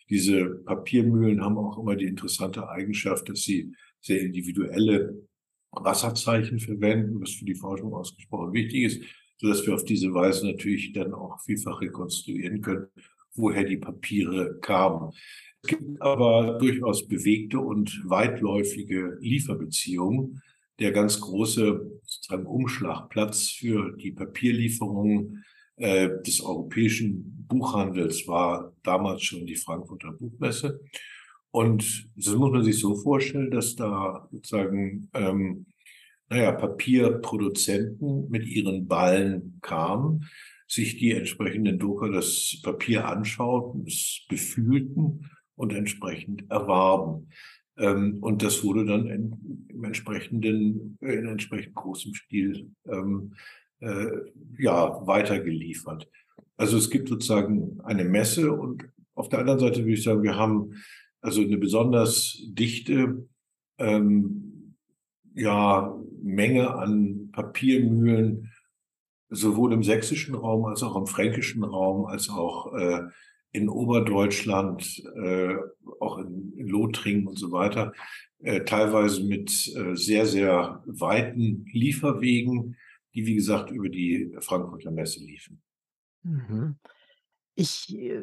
Diese Papiermühlen haben auch immer die interessante Eigenschaft, dass sie sehr individuelle Wasserzeichen verwenden, was für die Forschung ausgesprochen wichtig ist, so dass wir auf diese Weise natürlich dann auch vielfach rekonstruieren können, woher die Papiere kamen. Es gibt aber durchaus bewegte und weitläufige Lieferbeziehungen. Der ganz große sozusagen Umschlagplatz für die Papierlieferungen äh, des europäischen Buchhandels war damals schon die Frankfurter Buchmesse. Und das muss man sich so vorstellen, dass da sozusagen, ähm, naja, Papierproduzenten mit ihren Ballen kamen, sich die entsprechenden Drucker das Papier anschauten, es befühlten und entsprechend erwarben. Ähm, und das wurde dann in, im entsprechenden, in entsprechend großem Stil ähm, äh, ja weitergeliefert. Also es gibt sozusagen eine Messe und auf der anderen Seite würde ich sagen, wir haben also eine besonders dichte ähm, ja, Menge an Papiermühlen, sowohl im sächsischen Raum als auch im fränkischen Raum, als auch äh, in Oberdeutschland, äh, auch in, in Lothringen und so weiter, äh, teilweise mit äh, sehr, sehr weiten Lieferwegen, die, wie gesagt, über die Frankfurter Messe liefen. Mhm. Ich, äh,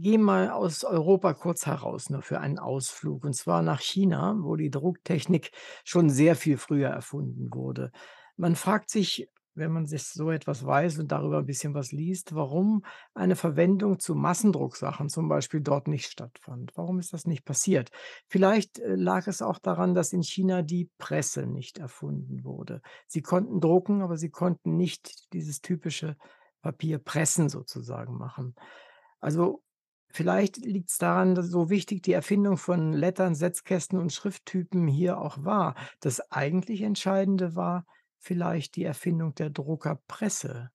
gehe mal aus Europa kurz heraus, nur für einen Ausflug, und zwar nach China, wo die Drucktechnik schon sehr viel früher erfunden wurde. Man fragt sich, wenn man sich so etwas weiß und darüber ein bisschen was liest, warum eine Verwendung zu Massendrucksachen zum Beispiel dort nicht stattfand. Warum ist das nicht passiert? Vielleicht, äh, lag es auch daran, dass in China die Presse nicht erfunden wurde. Sie konnten drucken, aber sie konnten nicht dieses typische Papierpressen sozusagen machen. Also, vielleicht liegt es daran, dass so wichtig die Erfindung von Lettern, Setzkästen und Schrifttypen hier auch war. Das eigentlich Entscheidende war vielleicht die Erfindung der Druckerpresse.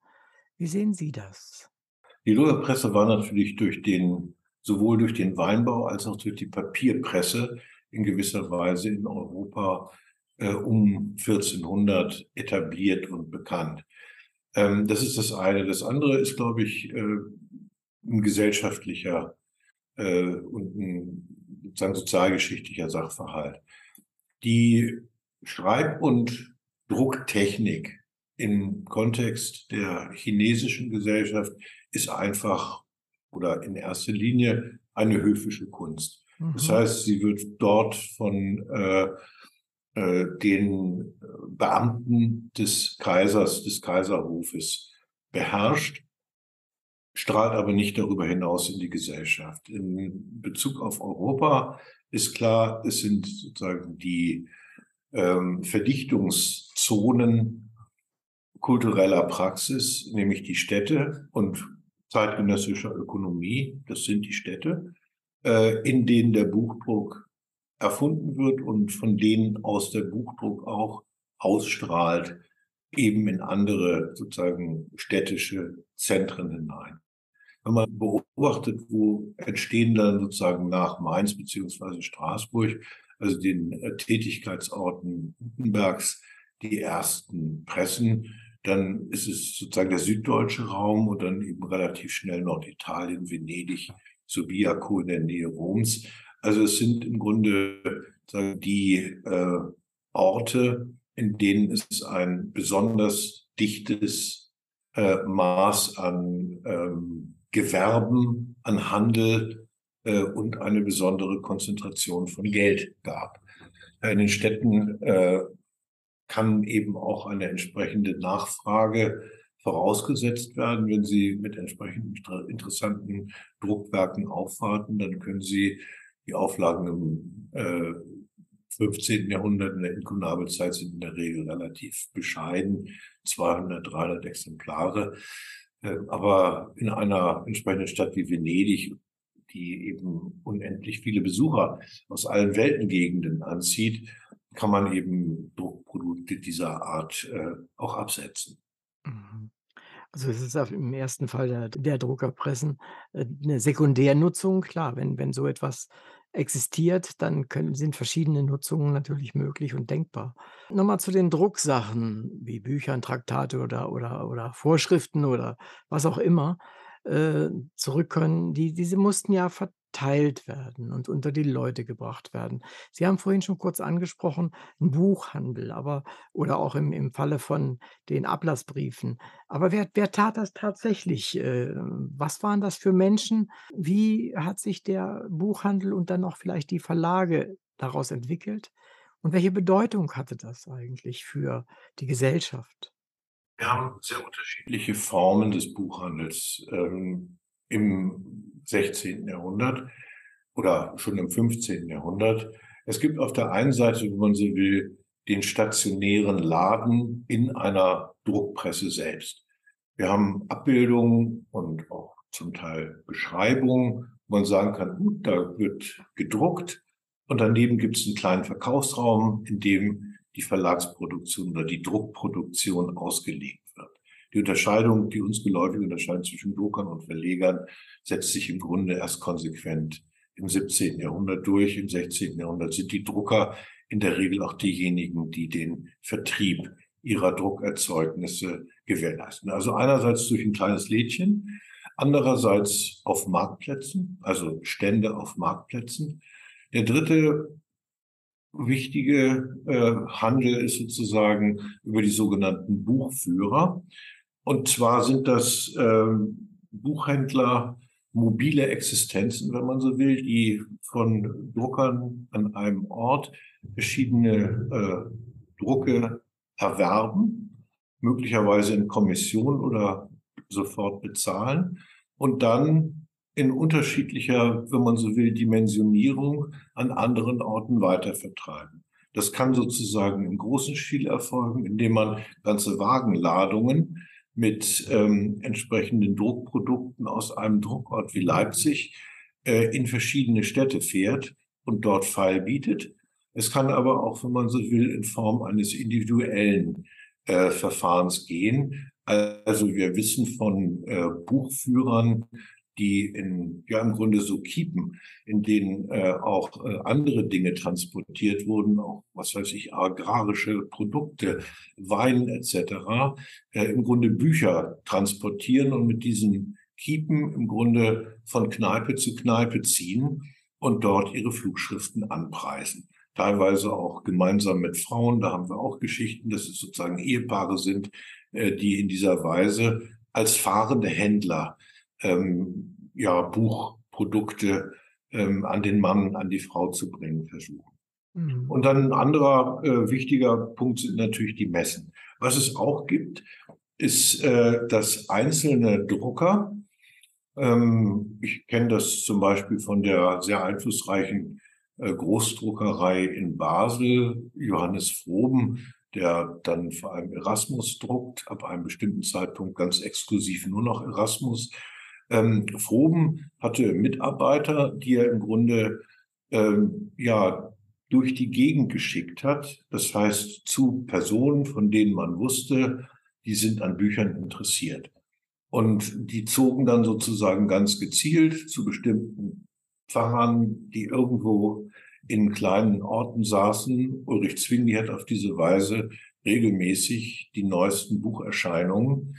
Wie sehen Sie das? Die Druckerpresse war natürlich durch den sowohl durch den Weinbau als auch durch die Papierpresse in gewisser Weise in Europa äh, um 1400 etabliert und bekannt. Ähm, das ist das eine. Das andere ist, glaube ich, äh, ein gesellschaftlicher äh, und ein sozusagen sozialgeschichtlicher Sachverhalt. Die Schreib- und Drucktechnik im Kontext der chinesischen Gesellschaft ist einfach oder in erster Linie eine höfische Kunst. Mhm. Das heißt, sie wird dort von äh, äh, den Beamten des Kaisers, des Kaiserhofes beherrscht, strahlt aber nicht darüber hinaus in die Gesellschaft. In Bezug auf Europa ist klar, es sind sozusagen die ähm, Verdichtungszonen kultureller Praxis, nämlich die Städte und zeitgenössischer Ökonomie, das sind die Städte, äh, in denen der Buchdruck erfunden wird und von denen aus der Buchdruck auch ausstrahlt, eben in andere sozusagen städtische Zentren hinein. Wenn man beobachtet, wo entstehen dann sozusagen nach Mainz beziehungsweise Straßburg, also den äh, Tätigkeitsorten Gutenbergs, die ersten Pressen, dann ist es sozusagen der süddeutsche Raum und dann eben relativ schnell Norditalien, Venedig, Subiaco in der Nähe Roms. Also es sind im Grunde die äh, Orte, in denen es ein besonders dichtes äh, Maß an ähm, Gewerben, an Handel äh, und eine besondere Konzentration von Geld gab. In den Städten äh, kann eben auch eine entsprechende Nachfrage vorausgesetzt werden. Wenn Sie mit entsprechenden interessanten Druckwerken aufwarten, dann können Sie die Auflagen im äh, 15. Jahrhundert in der Inkunabelzeit sind in der Regel relativ bescheiden, 200, 300 Exemplare. Äh, aber in einer entsprechenden Stadt wie Venedig, die eben unendlich viele Besucher aus allen Weltengegenden anzieht, kann man eben Druckprodukte dieser Art äh, auch absetzen. Mhm. Also es ist im ersten Fall der, der Druckerpressen äh, eine Sekundärnutzung. Klar, wenn, wenn so etwas existiert, dann können, sind verschiedene Nutzungen natürlich möglich und denkbar. Nochmal zu den Drucksachen wie Büchern, Traktate oder, oder, oder Vorschriften oder was auch immer äh, zurück können. Die, diese mussten ja verteilt werden und unter die Leute gebracht werden. Sie haben vorhin schon kurz angesprochen, 'n Buchhandel, aber oder auch im im Falle von den Ablassbriefen. Aber wer wer tat das tatsächlich? Äh, was waren das für Menschen? Wie hat sich der Buchhandel und dann auch vielleicht die Verlage daraus entwickelt? Und welche Bedeutung hatte das eigentlich für die Gesellschaft? Wir haben sehr unterschiedliche Formen des Buchhandels. Ähm, Im 16. Jahrhundert oder schon im 15. Jahrhundert. Es gibt auf der einen Seite, wenn man so will, den stationären Laden in einer Druckpresse selbst. Wir haben Abbildungen und auch zum Teil Beschreibungen, wo man sagen kann, gut, da wird gedruckt und daneben gibt es einen kleinen Verkaufsraum, in dem die Verlagsproduktion oder die Druckproduktion ausgelegt wird. Die Unterscheidung, die uns geläufig unterscheidet zwischen Druckern und Verlegern, setzt sich im Grunde erst konsequent im 17. Jahrhundert durch. Im 16. Jahrhundert sind die Drucker in der Regel auch diejenigen, die den Vertrieb ihrer Druckerzeugnisse gewährleisten. Also einerseits durch ein kleines Lädchen, andererseits auf Marktplätzen, also Stände auf Marktplätzen. Der dritte wichtige äh, Handel ist sozusagen über die sogenannten Buchführer. Und zwar sind das ähm, Buchhändler, mobile Existenzen, wenn man so will, die von Druckern an einem Ort verschiedene äh, Drucke erwerben, möglicherweise in Kommission oder sofort bezahlen und dann in unterschiedlicher, wenn man so will, Dimensionierung an anderen Orten weitervertreiben. Das kann sozusagen im großen Stil erfolgen, indem man ganze Wagenladungen mit ähm, entsprechenden Druckprodukten aus einem Druckort wie Leipzig äh, in verschiedene Städte fährt und dort Fall bietet. Es kann aber auch, wenn man so will, in Form eines individuellen äh, Verfahrens gehen. Also wir wissen von äh, Buchführern, die in, ja im Grunde so Kiepen, in denen äh, auch äh, andere Dinge transportiert wurden, auch was weiß ich, agrarische Produkte, Wein etc., äh, im Grunde Bücher transportieren und mit diesen Kiepen im Grunde von Kneipe zu Kneipe ziehen und dort ihre Flugschriften anpreisen. Teilweise auch gemeinsam mit Frauen, da haben wir auch Geschichten, dass es sozusagen Ehepaare sind, äh, die in dieser Weise als fahrende Händler ähm, ja, Buchprodukte ähm, an den Mann, an die Frau zu bringen versuchen. Mhm. Und dann ein anderer äh, wichtiger Punkt sind natürlich die Messen. Was es auch gibt, ist, äh, dass einzelne Drucker, ähm, ich kenne das zum Beispiel von der sehr einflussreichen äh, Großdruckerei in Basel, Johannes Froben, der dann vor allem Erasmus druckt, ab einem bestimmten Zeitpunkt ganz exklusiv nur noch Erasmus. Ähm, Froben hatte Mitarbeiter, die er im Grunde ähm, ja durch die Gegend geschickt hat. Das heißt zu Personen, von denen man wusste, die sind an Büchern interessiert. Und die zogen dann sozusagen ganz gezielt zu bestimmten Pfarrern, die irgendwo in kleinen Orten saßen. Ulrich Zwingli hat auf diese Weise regelmäßig die neuesten Bucherscheinungen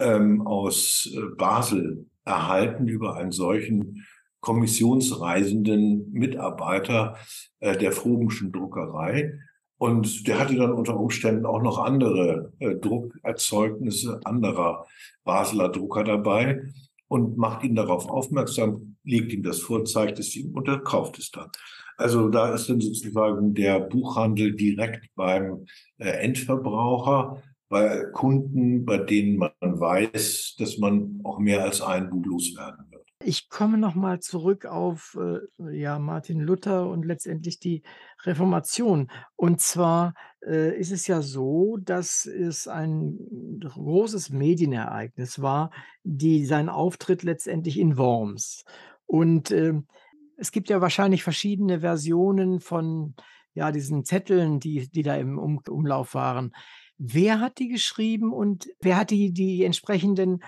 ähm, aus äh, Basel erhalten über einen solchen kommissionsreisenden Mitarbeiter äh, der Frobenschen Druckerei. Und der hatte dann unter Umständen auch noch andere äh, Druckerzeugnisse anderer Basler Drucker dabei und macht ihn darauf aufmerksam, legt ihm das vor, zeigt es ihm und er kauft es dann. Also da ist dann sozusagen der Buchhandel direkt beim äh, Endverbraucher bei Kunden, bei denen man weiß, dass man auch mehr als ein Buch loswerden wird. Ich komme noch mal zurück auf, äh, ja, Martin Luther und letztendlich die Reformation. Und zwar, äh, ist es ja so, dass es ein großes Medienereignis war, die sein Auftritt letztendlich in Worms. Und, ähm, es gibt ja wahrscheinlich verschiedene Versionen von, ja, diesen Zetteln, die die da im Um Umlauf waren. Wer hat die geschrieben und wer hat die die entsprechenden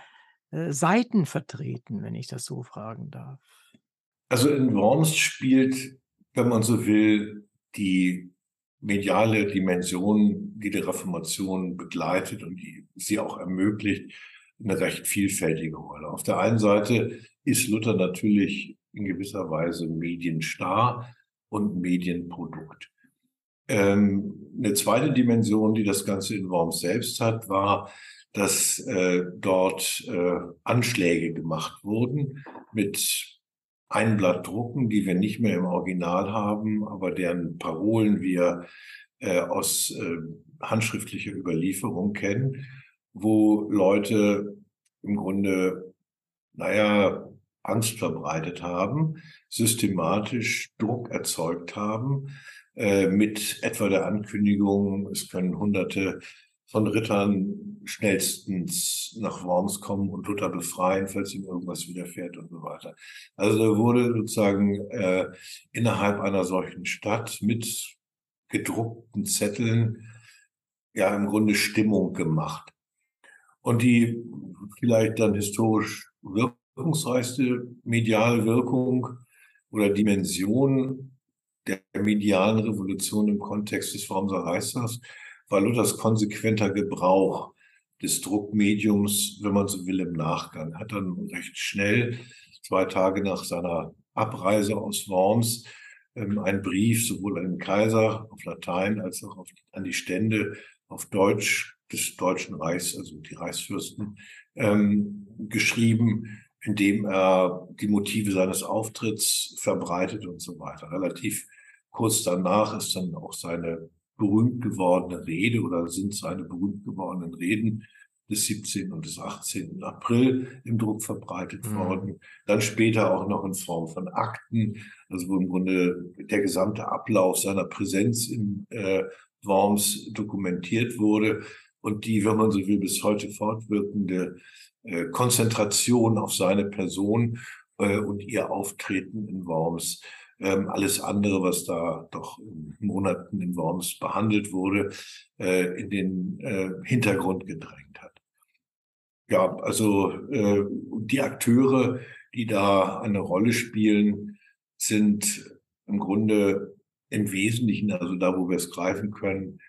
äh, Seiten vertreten, wenn ich das so fragen darf? Also in Worms spielt, wenn man so will, die mediale Dimension, die die Reformation begleitet und die sie auch ermöglicht, eine recht vielfältige Rolle. Auf der einen Seite ist Luther natürlich in gewisser Weise Medienstar und Medienprodukt. Ähm, eine zweite Dimension, die das Ganze in Worms selbst hat, war, dass äh, dort äh, Anschläge gemacht wurden mit Einblattdrucken, die wir nicht mehr im Original haben, aber deren Parolen wir äh, aus äh, handschriftlicher Überlieferung kennen, wo Leute im Grunde, naja, Angst verbreitet haben, systematisch Druck erzeugt haben, äh, mit etwa der Ankündigung, es können hunderte von Rittern schnellstens nach Worms kommen und Luther befreien, falls ihm irgendwas widerfährt und so weiter. Also da wurde sozusagen äh, innerhalb einer solchen Stadt mit gedruckten Zetteln ja im Grunde Stimmung gemacht. Und die vielleicht dann historisch wirkungsreichste mediale Wirkung oder Dimension der medialen Revolution im Kontext des Wormser Reichstags war Luthers konsequenter Gebrauch des Druckmediums, wenn man so will, im Nachgang. Hat dann recht schnell, zwei Tage nach seiner Abreise aus Worms, ähm, einen Brief sowohl an den Kaiser auf Latein als auch an die Stände auf Deutsch des Deutschen Reichs, also die Reichsfürsten, ähm, geschrieben, in dem er die Motive seines Auftritts verbreitet und so weiter. Relativ kurz danach ist dann auch seine berühmt gewordene Rede oder sind seine berühmt gewordenen Reden des 17. und des 18. April im Druck verbreitet mhm. worden. Dann später auch noch in Form von Akten, also wo im Grunde der gesamte Ablauf seiner Präsenz in äh, Worms dokumentiert wurde und die, wenn man so will, bis heute fortwirkende äh, Konzentration auf seine Person äh, und ihr Auftreten in Worms ähm, alles andere, was da doch in Monaten in Worms behandelt wurde, äh, in den Hintergrund gedrängt hat. Ja, also die Akteure, die da eine Rolle spielen, sind im Grunde im Wesentlichen, also da, wo wir es greifen können,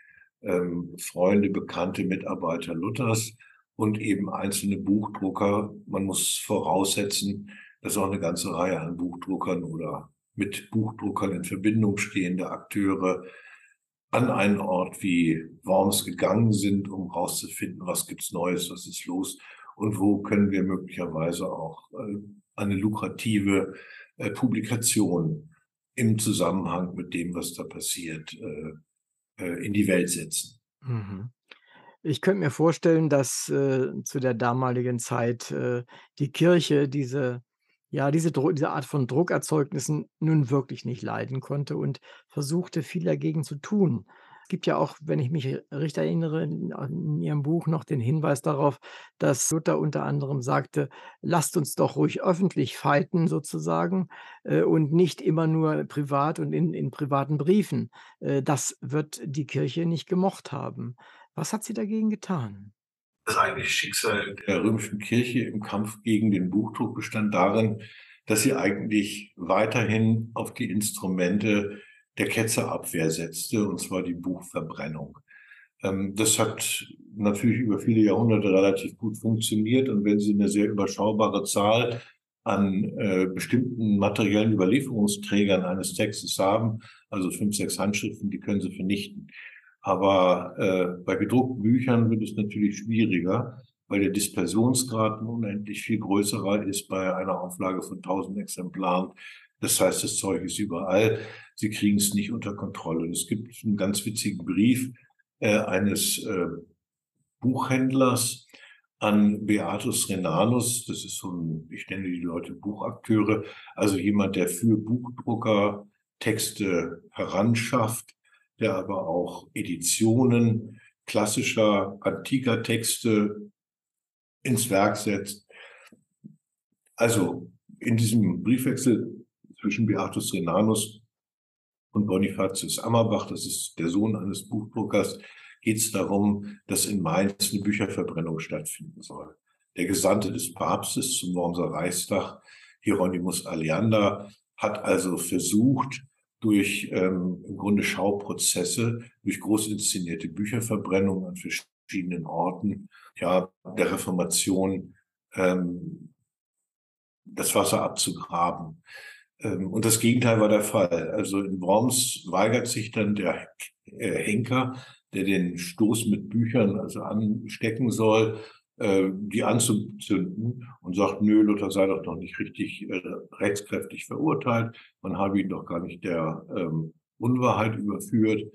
ähm, Freunde, Bekannte, Mitarbeiter Luthers und eben einzelne Buchdrucker. Man muss voraussetzen, dass auch eine ganze Reihe an Buchdruckern oder mit Buchdruckern in Verbindung stehende Akteure an einen Ort wie Worms gegangen sind, um herauszufinden, was gibt's Neues, was ist los und wo können wir möglicherweise auch äh, eine lukrative äh, Publikation im Zusammenhang mit dem, was da passiert, äh, in die Welt setzen. Mhm. Ich könnte mir vorstellen, dass äh, zu der damaligen Zeit äh, die Kirche diese ja, diese diese Art von Druckerzeugnissen nun wirklich nicht leiden konnte und versuchte, viel dagegen zu tun. Es gibt ja auch, wenn ich mich richtig erinnere, in in Ihrem Buch noch den Hinweis darauf, dass Luther unter anderem sagte: „Lasst uns doch ruhig öffentlich fighten sozusagen, äh, und nicht immer nur privat und in in privaten Briefen.“ Äh, das wird die Kirche nicht gemocht haben. Was hat sie dagegen getan? Das eigentliche Schicksal der römischen Kirche im Kampf gegen den Buchdruck bestand darin, dass sie eigentlich weiterhin auf die Instrumente der Ketzerabwehr setzte, und zwar die Buchverbrennung. Ähm, das hat natürlich über viele Jahrhunderte relativ gut funktioniert. Und wenn Sie eine sehr überschaubare Zahl an äh, bestimmten materiellen Überlieferungsträgern eines Textes haben, also fünf, sechs Handschriften, die können Sie vernichten. Aber äh, bei gedruckten Büchern wird es natürlich schwieriger, weil der Dispersionsgrad unendlich viel größerer ist bei einer Auflage von 1000 Exemplaren. Das heißt, das Zeug ist überall. Sie kriegen es nicht unter Kontrolle. Es gibt einen ganz witzigen Brief äh, eines äh, Buchhändlers an Beatus Renanus. Das ist so ein, ich nenne die Leute Buchakteure, also jemand, der für Buchdrucker Texte heranschafft, der aber auch Editionen klassischer, antiker Texte ins Werk setzt. Also in diesem Briefwechsel zwischen Beatus Renanus und Bonifatius Ammerbach, das ist der Sohn eines Buchdruckers, geht es darum, dass in Mainz eine Bücherverbrennung stattfinden soll. Der Gesandte des Papstes zum Wormser Reichstag, Hieronymus Aleander, hat also versucht, durch ähm, im Grunde Schauprozesse, durch groß inszenierte Bücherverbrennungen an verschiedenen Orten, ja, der Reformation ähm, das Wasser abzugraben. Ähm, und das Gegenteil war der Fall. Also in Worms weigert sich dann der äh, Henker, der den Stoß mit Büchern also anstecken soll, äh, die anzuzünden und sagt, nö, Luther sei doch noch nicht richtig äh, rechtskräftig verurteilt, man habe ihn doch gar nicht der ähm, Unwahrheit überführt.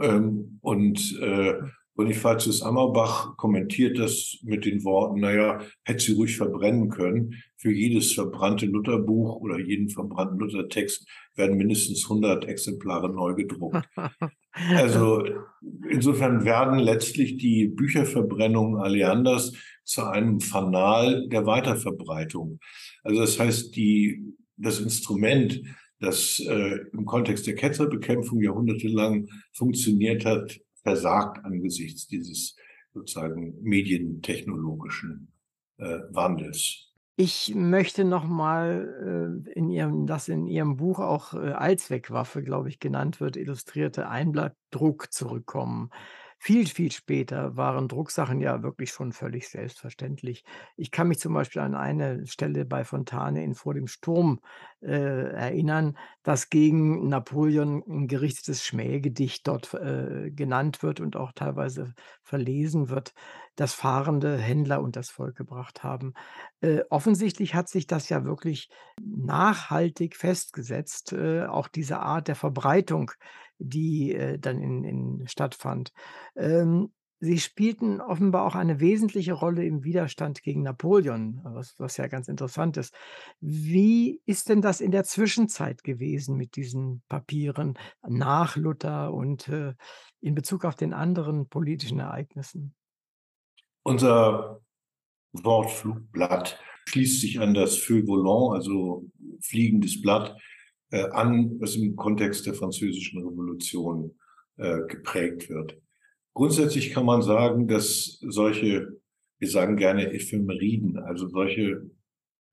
Ähm, und äh, Bonifatius Ammerbach kommentiert das mit den Worten, naja, hätte sie ruhig verbrennen können. Für jedes verbrannte Lutherbuch oder jeden verbrannten Luthertext werden mindestens 100 Exemplare neu gedruckt. Also insofern werden letztlich die Bücherverbrennungen Aleanders zu einem Fanal der Weiterverbreitung. Also das heißt, die, das Instrument, das äh, im Kontext der Ketzerbekämpfung jahrhundertelang funktioniert hat, versagt angesichts dieses sozusagen medientechnologischen äh, Wandels. Ich möchte noch mal äh, in Ihrem das in Ihrem Buch auch äh, Allzweckwaffe, glaube ich, genannt wird, illustrierte Einblattdruck zurückkommen. Viel, viel später waren Drucksachen ja wirklich schon völlig selbstverständlich. Ich kann mich zum Beispiel an eine Stelle bei Fontane in Vor dem Sturm äh, erinnern, das gegen Napoleon ein gerichtetes Schmähgedicht dort äh, genannt wird und auch teilweise verlesen wird, das fahrende Händler und das Volk gebracht haben. Äh, offensichtlich hat sich das ja wirklich nachhaltig festgesetzt, äh, auch diese Art der Verbreitung die äh, dann in, in stattfand. Ähm, Sie spielten offenbar auch eine wesentliche Rolle im Widerstand gegen Napoleon, was, was ja ganz interessant ist. Wie ist denn das in der Zwischenzeit gewesen mit diesen Papieren nach Luther und äh, in Bezug auf den anderen politischen Ereignissen? Unser Wortflugblatt schließt sich an das Feu volant, also fliegendes Blatt, äh, an, was im Kontext der französischen Revolution äh, geprägt wird. Grundsätzlich kann man sagen, dass solche, wir sagen gerne Ephemeriden, also solche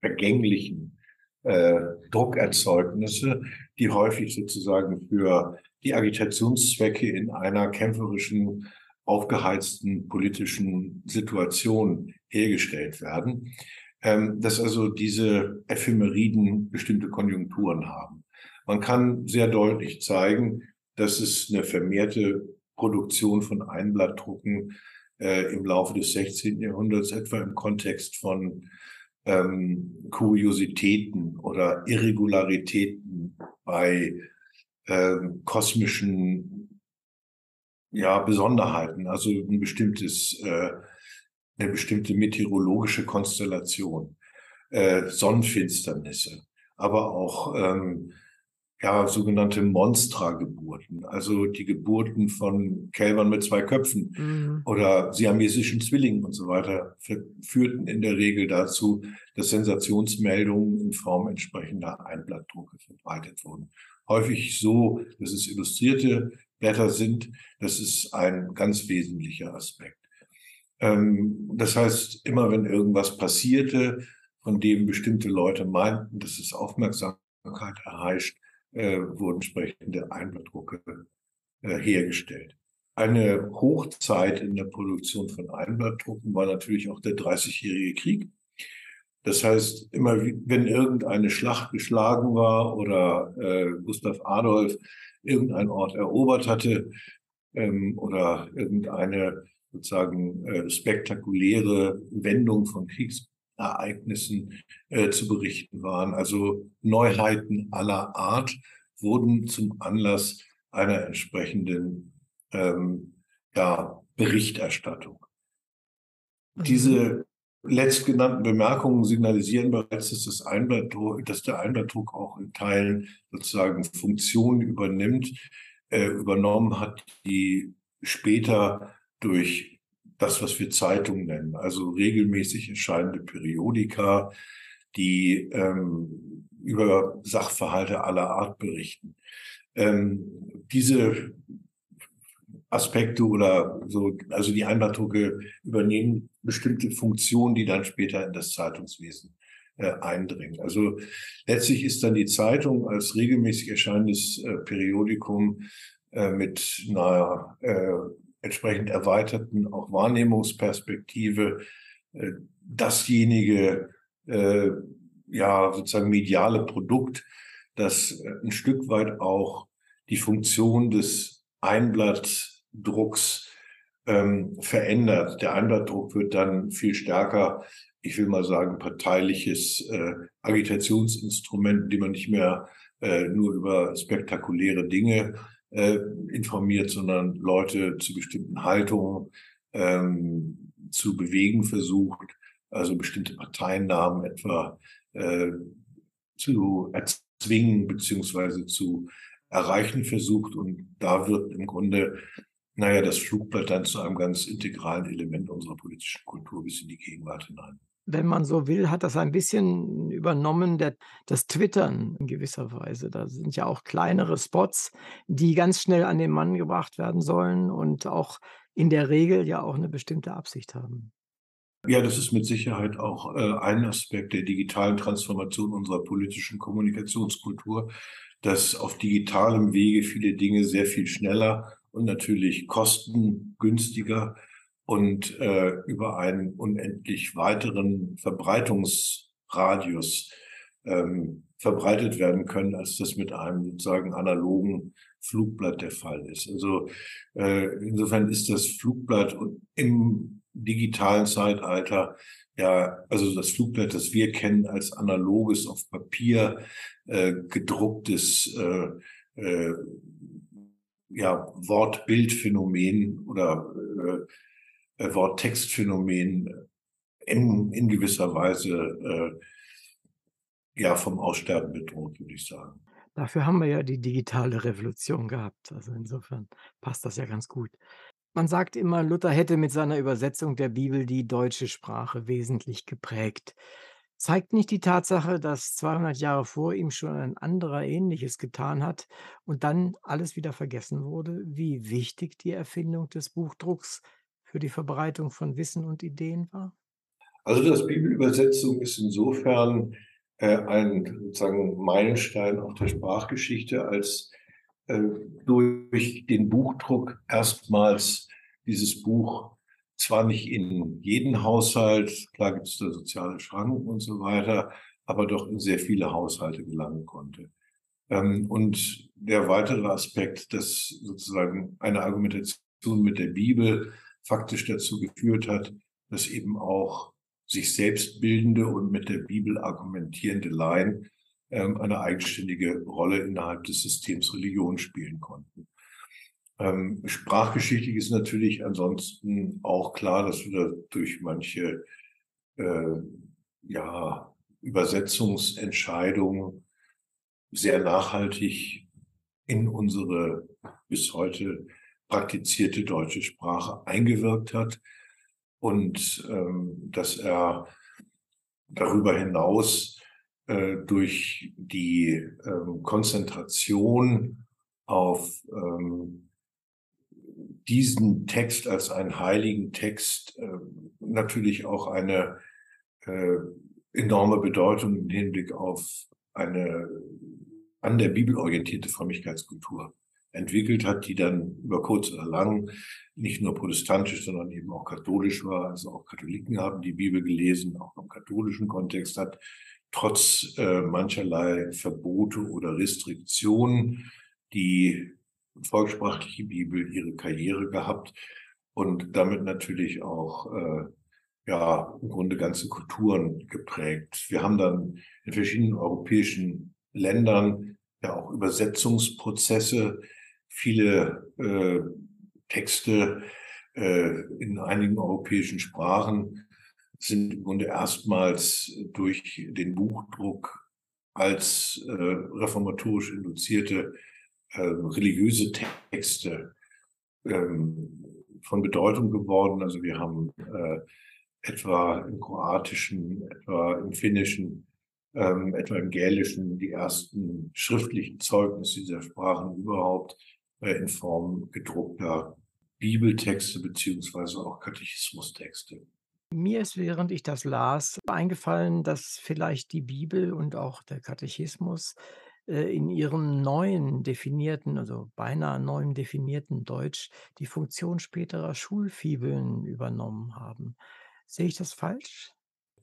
vergänglichen äh, Druckerzeugnisse, die häufig sozusagen für die Agitationszwecke in einer kämpferischen, aufgeheizten politischen Situation hergestellt werden, ähm, dass also diese Ephemeriden bestimmte Konjunkturen haben. Man kann sehr deutlich zeigen, dass es eine vermehrte Produktion von Einblattdrucken äh, im Laufe des 16. Jahrhunderts, etwa im Kontext von ähm, Kuriositäten oder Irregularitäten bei ähm, kosmischen ja, Besonderheiten, also ein bestimmtes, äh, eine bestimmte meteorologische Konstellation, äh, Sonnenfinsternisse, aber auch ähm, ja, sogenannte Monstra-Geburten, also die Geburten von Kälbern mit zwei Köpfen mhm. oder siamesischen Zwillingen und so weiter, führten in der Regel dazu, dass Sensationsmeldungen in Form entsprechender Einblattdrucke verbreitet wurden. Häufig so, dass es illustrierte Blätter sind. Das ist ein ganz wesentlicher Aspekt. Ähm, das heißt, immer wenn irgendwas passierte, von dem bestimmte Leute meinten, dass es Aufmerksamkeit erheischt, äh, wurden entsprechende Einblattdrucke äh, hergestellt. Eine Hochzeit in der Produktion von Einblattdrucken war natürlich auch der Dreißigjährige Krieg. Das heißt, immer wenn irgendeine Schlacht geschlagen war oder äh, Gustav Adolf irgendeinen Ort erobert hatte ähm, oder irgendeine sozusagen äh, spektakuläre Wendung von Kriegs Ereignissen äh, zu berichten waren. Also Neuheiten aller Art wurden zum Anlass einer entsprechenden ähm, ja, Berichterstattung. Diese letztgenannten Bemerkungen signalisieren bereits, dass, das Einblattdruck, dass der Einblattdruck auch in Teilen sozusagen Funktionen übernimmt, äh, übernommen hat, die später durch das, was wir Zeitung nennen, also regelmäßig erscheinende Periodika, die ähm, über Sachverhalte aller Art berichten. Ähm, diese Aspekte oder so, also die Einblattdrucke übernehmen bestimmte Funktionen, die dann später in das Zeitungswesen äh, eindringen. Also letztlich ist dann die Zeitung als regelmäßig erscheinendes äh, Periodikum äh, mit einer äh, entsprechend erweiterten auch Wahrnehmungsperspektive äh, dasjenige äh, ja sozusagen mediale Produkt, das äh, ein Stück weit auch die Funktion des Einblattdrucks ähm, verändert. Der Einblattdruck wird dann viel stärker, ich will mal sagen, parteiliches äh, Agitationsinstrument, die man nicht mehr äh, nur über spektakuläre Dinge äh, informiert, sondern Leute zu bestimmten Haltungen ähm, zu bewegen versucht, also bestimmte Parteiennamen etwa äh, zu erzwingen beziehungsweise zu erreichen versucht. Und da wird im Grunde, naja, das Flugblatt dann zu einem ganz integralen Element unserer politischen Kultur bis in die Gegenwart hinein wenn man so will, hat das ein bisschen übernommen, der, das Twittern in gewisser Weise. Da sind ja auch kleinere Spots, die ganz schnell an den Mann gebracht werden sollen und auch in der Regel ja auch eine bestimmte Absicht haben. Ja, das ist mit Sicherheit auch äh, ein Aspekt der digitalen Transformation unserer politischen Kommunikationskultur, dass auf digitalem Wege viele Dinge sehr viel schneller und natürlich kostengünstiger und äh, über einen unendlich weiteren Verbreitungsradius ähm, verbreitet werden können, als das mit einem sozusagen analogen Flugblatt der Fall ist. Also äh, insofern ist das Flugblatt im digitalen Zeitalter ja, also das Flugblatt, das wir kennen als analoges auf Papier äh, gedrucktes äh, äh, ja, Wort-Bild-Phänomen oder äh, Wort-Text-Phänomen in, in gewisser Weise äh, ja vom Aussterben bedroht, würde ich sagen. Dafür haben wir ja die digitale Revolution gehabt. Also insofern passt das ja ganz gut. Man sagt immer, Luther hätte mit seiner Übersetzung der Bibel die deutsche Sprache wesentlich geprägt. Zeigt nicht die Tatsache, dass 200 Jahre vor ihm schon ein anderer Ähnliches getan hat und dann alles wieder vergessen wurde, wie wichtig die Erfindung des Buchdrucks für die Verbreitung von Wissen und Ideen war? Also das Bibelübersetzung ist insofern äh, ein sozusagen Meilenstein auch der Sprachgeschichte, als äh, durch den Buchdruck erstmals dieses Buch zwar nicht in jeden Haushalt, klar gibt es da soziale Schranken und so weiter, aber doch in sehr viele Haushalte gelangen konnte. Ähm, und der weitere Aspekt, dass sozusagen eine Argumentation mit der Bibel faktisch dazu geführt hat, dass eben auch sich selbst bildende und mit der Bibel argumentierende Laien ähm, eine eigenständige Rolle innerhalb des Systems Religion spielen konnten. Ähm, sprachgeschichtlich ist natürlich ansonsten auch klar, dass wir durch manche äh, ja, Übersetzungsentscheidungen sehr nachhaltig in unsere bis heute praktizierte deutsche Sprache eingewirkt hat und ähm, dass er darüber hinaus äh, durch die ähm, Konzentration auf ähm, diesen Text als einen heiligen Text äh, natürlich auch eine äh, enorme Bedeutung im Hinblick auf eine an der Bibel orientierte Frömmigkeitskultur entwickelt hat, die dann über kurz oder lang nicht nur protestantisch, sondern eben auch katholisch war. Also auch Katholiken haben die Bibel gelesen, auch im katholischen Kontext hat trotz äh, mancherlei Verbote oder Restriktionen die volkssprachliche Bibel ihre Karriere gehabt und damit natürlich auch äh, ja im Grunde ganze Kulturen geprägt. Wir haben dann in verschiedenen europäischen Ländern ja auch Übersetzungsprozesse viele äh, Texte äh, in einigen europäischen Sprachen sind im Grunde erstmals durch den Buchdruck als äh, reformatorisch induzierte äh, religiöse Texte ähm, von Bedeutung geworden. Also wir haben äh, etwa im Kroatischen, etwa im Finnischen, ähm, etwa im Gälischen die ersten schriftlichen Zeugnisse dieser Sprachen überhaupt in Form gedruckter Bibeltexte beziehungsweise auch Katechismustexte. Mir ist, während ich das las, eingefallen, dass vielleicht die Bibel und auch der Katechismus äh, in ihrem neuen definierten, also beinahe neuen definierten Deutsch die Funktion späterer Schulfibeln übernommen haben. Sehe ich das falsch?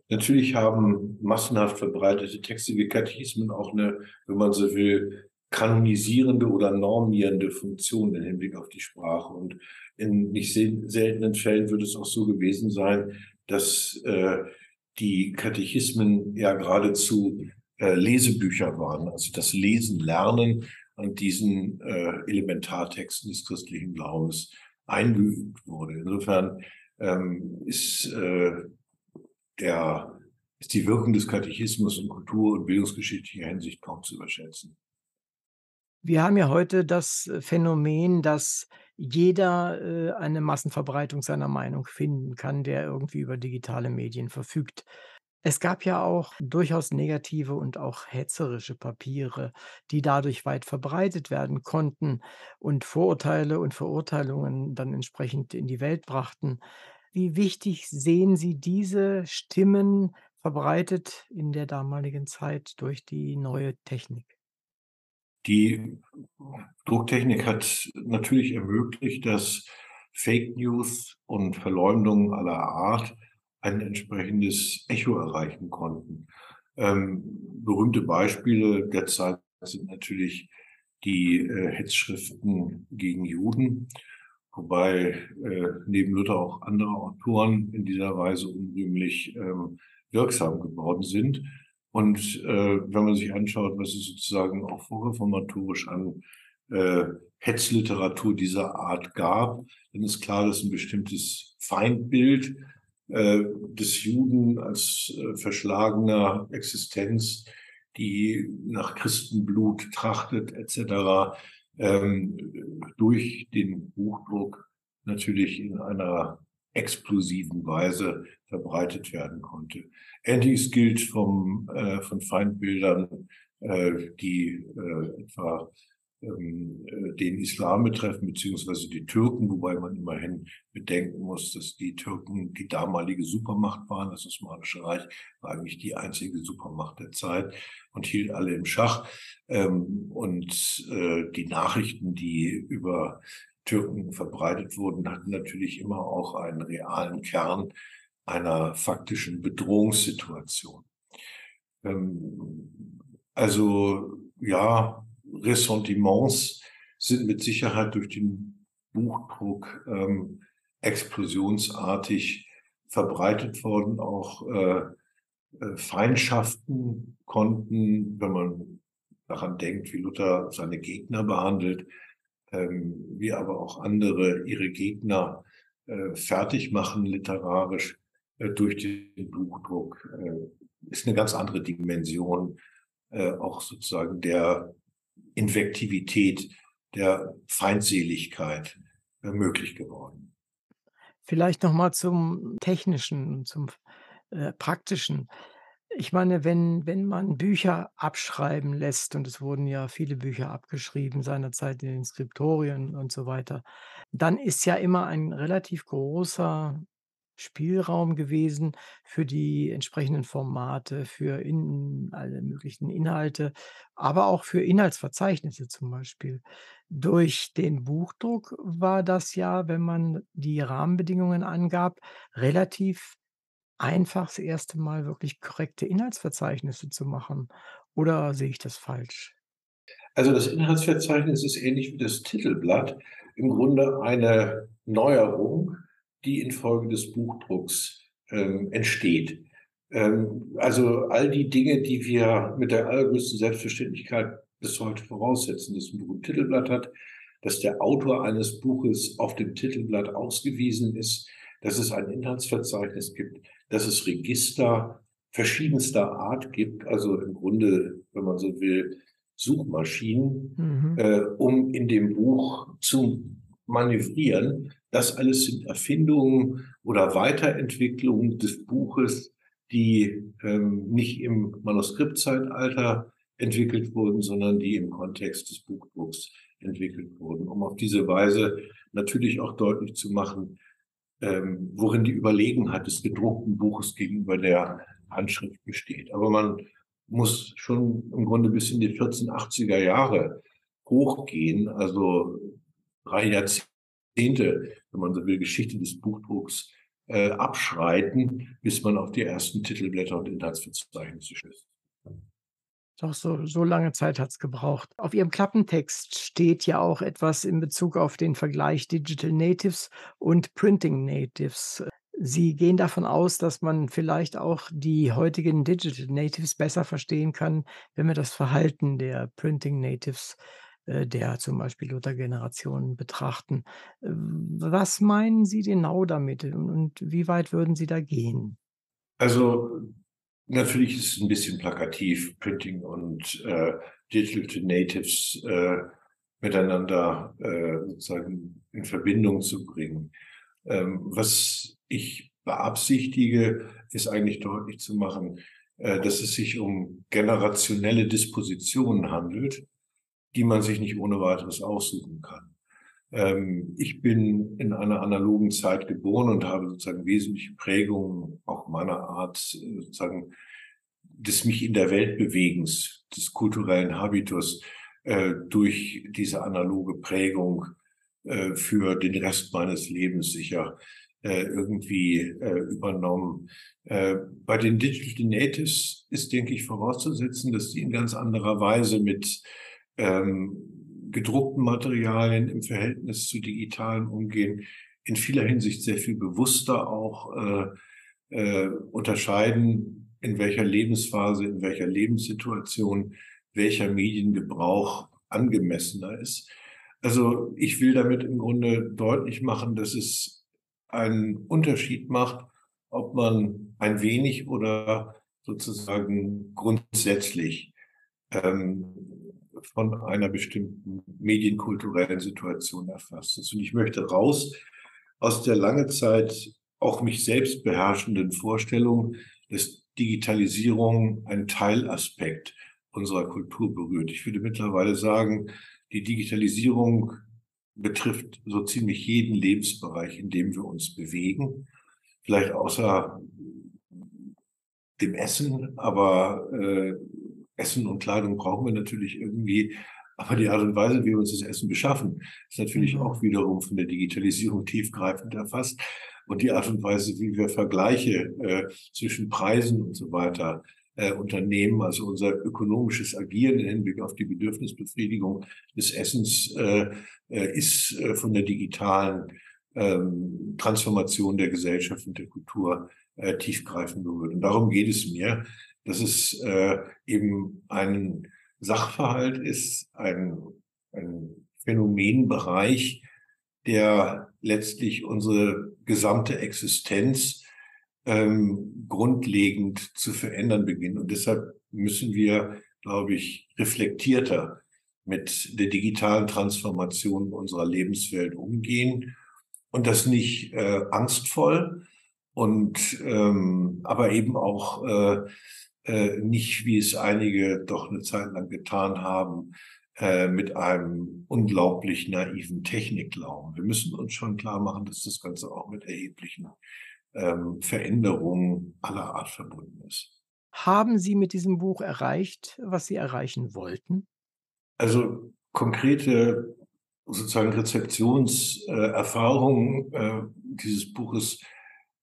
Natürlich haben massenhaft verbreitete Texte wie Katechismen auch eine, wenn man so will, kanonisierende oder normierende Funktion im Hinblick auf die Sprache. Und in nicht seltenen Fällen wird es auch so gewesen sein, dass äh, die Katechismen ja geradezu äh, Lesebücher waren, also das Lesen, Lernen an diesen äh, Elementartexten des christlichen Glaubens eingeübt wurde. Insofern ähm, ist, äh, der, ist die Wirkung des Katechismus in kultur- und bildungsgeschichtlicher Hinsicht kaum zu überschätzen. Wir haben ja heute das äh, Phänomen, dass jeder äh, eine Massenverbreitung seiner Meinung finden kann, der irgendwie über digitale Medien verfügt. Es gab ja auch durchaus negative und auch hetzerische Papiere, die dadurch weit verbreitet werden konnten und Vorurteile und Verurteilungen dann entsprechend in die Welt brachten. Wie wichtig sehen Sie diese Stimmen verbreitet in der damaligen Zeit durch die neue Technik? Die Drucktechnik hat natürlich ermöglicht, dass Fake News und Verleumdungen aller Art ein entsprechendes Echo erreichen konnten. Ähm, berühmte Beispiele der Zeit sind natürlich die äh, Hetzschriften gegen Juden, wobei äh, neben Luther auch andere Autoren in dieser Weise unrühmlich ähm, wirksam geworden sind. Und äh, wenn man sich anschaut, was es sozusagen auch vorreformatorisch an äh, Hetzliteratur dieser Art gab, dann ist klar, dass ein bestimmtes Feindbild äh, des Juden als äh, verschlagener Existenz, die nach Christenblut trachtet etc., ähm, durch den Buchdruck natürlich in einer explosiven Weise verbreitet werden konnte. Ähnliches gilt vom, äh, von Feindbildern, äh, die äh, etwa ähm, äh, den Islam betreffen, beziehungsweise die Türken, wobei man immerhin bedenken muss, dass die Türken die damalige Supermacht waren. Das Osmanische Reich war eigentlich die einzige Supermacht der Zeit und hielt alle im Schach. Ähm, und äh, die Nachrichten, die über Türken verbreitet wurden, hatten natürlich immer auch einen realen Kern einer faktischen Bedrohungssituation. Ähm, also ja, Ressentiments sind mit Sicherheit durch den Buchdruck ähm, explosionsartig verbreitet worden. Auch äh, äh, Feindschaften konnten, wenn man daran denkt, wie Luther seine Gegner behandelt, ähm, wie aber auch andere ihre Gegner äh, fertig machen literarisch äh, durch den Buchdruck, äh, ist eine ganz andere Dimension äh, auch sozusagen der Invektivität, der Feindseligkeit äh, möglich geworden. Vielleicht noch mal zum Technischen, zum, äh, Praktischen. Ich meine, wenn wenn man Bücher abschreiben lässt und es wurden ja viele Bücher abgeschrieben seinerzeit in den Skriptorien und so weiter, dann ist ja immer ein relativ großer Spielraum gewesen für die entsprechenden Formate, für in alle möglichen Inhalte, aber auch für Inhaltsverzeichnisse zum Beispiel. Durch den Buchdruck war das ja, wenn man die Rahmenbedingungen angab, relativ einfach das erste Mal wirklich korrekte Inhaltsverzeichnisse zu machen. Oder sehe ich das falsch? Also das Inhaltsverzeichnis ist ähnlich wie das Titelblatt im Grunde eine Neuerung, die infolge des Buchdrucks ähm, entsteht. Ähm, also all die Dinge, die wir mit der allergrößten Selbstverständlichkeit bis heute voraussetzen, dass ein Buch ein Titelblatt hat, dass der Autor eines Buches auf dem Titelblatt ausgewiesen ist, dass es ein Inhaltsverzeichnis gibt, dass es Register verschiedenster Art gibt, also im Grunde, wenn man so will, Suchmaschinen, mhm. äh, um in dem Buch zu manövrieren. Das alles sind Erfindungen oder Weiterentwicklungen des Buches, die ähm, nicht im Manuskriptzeitalter entwickelt wurden, sondern die im Kontext des Buchdrucks entwickelt wurden, um auf diese Weise natürlich auch deutlich zu machen, ähm, worin die Überlegenheit des gedruckten Buches gegenüber der Handschrift besteht. Aber man muss schon im Grunde bis in die 1480er Jahre hochgehen, also drei Jahrzehnte, wenn man so will, Geschichte des Buchdrucks äh, abschreiten, bis man auf die ersten Titelblätter und Inhaltsverzeichnisse stößt. Doch so, so lange Zeit hat es gebraucht. Auf Ihrem Klappentext steht ja auch etwas in Bezug auf den Vergleich Digital Natives und Printing Natives. Sie gehen davon aus, dass man vielleicht auch die heutigen Digital Natives besser verstehen kann, wenn wir das Verhalten der Printing Natives äh, der zum Beispiel Luther-Generation betrachten. Was meinen Sie genau damit und wie weit würden Sie da gehen? Also Natürlich ist es ein bisschen plakativ, Printing und äh, Digital Natives äh, miteinander äh, sozusagen in Verbindung zu bringen. Ähm, was ich beabsichtige, ist eigentlich deutlich zu machen, äh, dass es sich um generationelle Dispositionen handelt, die man sich nicht ohne weiteres aussuchen kann. Ähm, ich bin in einer analogen Zeit geboren und habe sozusagen wesentliche Prägungen auch meiner Art äh, sozusagen des mich in der Welt bewegens, des kulturellen Habitus äh, durch diese analoge Prägung äh, für den Rest meines Lebens sicher irgendwie übernommen. Bei den Digital Natives ist, denke ich, vorauszusetzen, dass die in ganz anderer Weise mit ähm, gedruckten Materialien im Verhältnis zu digitalen umgehen, in vieler Hinsicht sehr viel bewusster auch äh, äh, unterscheiden, in welcher Lebensphase, in welcher Lebenssituation, welcher Mediengebrauch angemessener ist. Also ich will damit im Grunde deutlich machen, dass es einen Unterschied macht, ob man ein wenig oder sozusagen grundsätzlich ähm, von einer bestimmten medienkulturellen Situation erfasst ist. Und ich möchte raus aus der lange Zeit auch mich selbst beherrschenden Vorstellung, dass Digitalisierung ein Teilaspekt unserer Kultur berührt. Ich würde mittlerweile sagen, die Digitalisierung betrifft so ziemlich jeden Lebensbereich, in dem wir uns bewegen. Vielleicht außer dem Essen, aber äh, Essen und Kleidung brauchen wir natürlich irgendwie. Aber die Art und Weise, wie wir uns das Essen beschaffen, ist natürlich mhm. auch wiederum von der Digitalisierung tiefgreifend erfasst. Und die Art und Weise, wie wir Vergleiche äh, zwischen Preisen und so weiter äh, unternehmen, also unser ökonomisches Agieren im Hinblick auf die Bedürfnisbefriedigung des Essens, äh, äh, ist äh, von der digitalen ähm, Transformation der Gesellschaft und der Kultur äh, tiefgreifend berührt. Und darum geht es mir, dass es äh, eben ein Sachverhalt ist, ein, ein Phänomenbereich, der letztlich unsere gesamte Existenz ähm, grundlegend zu verändern beginnt. Und deshalb müssen wir, glaube ich, reflektierter mit der digitalen Transformation unserer Lebenswelt umgehen und das nicht äh, angstvoll und ähm, aber eben auch äh, äh, nicht, wie es einige doch eine Zeit lang getan haben, äh, mit einem unglaublich naiven Technikglauben. Wir müssen uns schon klar machen, dass das Ganze auch mit erheblichen ähm, Veränderungen aller Art verbunden ist. Haben Sie mit diesem Buch erreicht, was Sie erreichen wollten? Also konkrete sozusagen Rezeptionserfahrungen äh, dieses Buches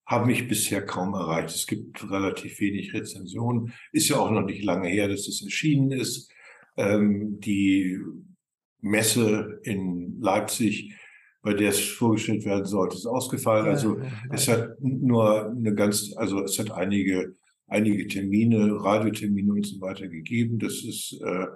haben mich bisher kaum erreicht. Es gibt relativ wenig Rezensionen. Ist ja auch noch nicht lange her, dass es erschienen ist. Ähm, die Messe in Leipzig, bei der es vorgestellt werden sollte, ist ausgefallen. Also es hat nur eine ganz, also es hat einige, einige Termine, Radiotermine und so weiter gegeben. Das ist äh,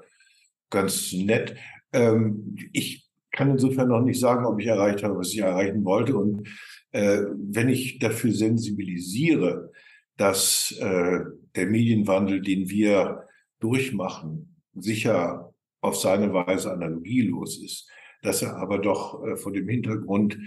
ganz nett. Ähm, ich kann insofern noch nicht sagen, ob ich erreicht habe, was ich erreichen wollte. Und äh, wenn ich dafür sensibilisiere, dass äh, der Medienwandel, den wir durchmachen, sicher auf seine Weise analogielos ist, dass er aber doch äh, vor dem Hintergrund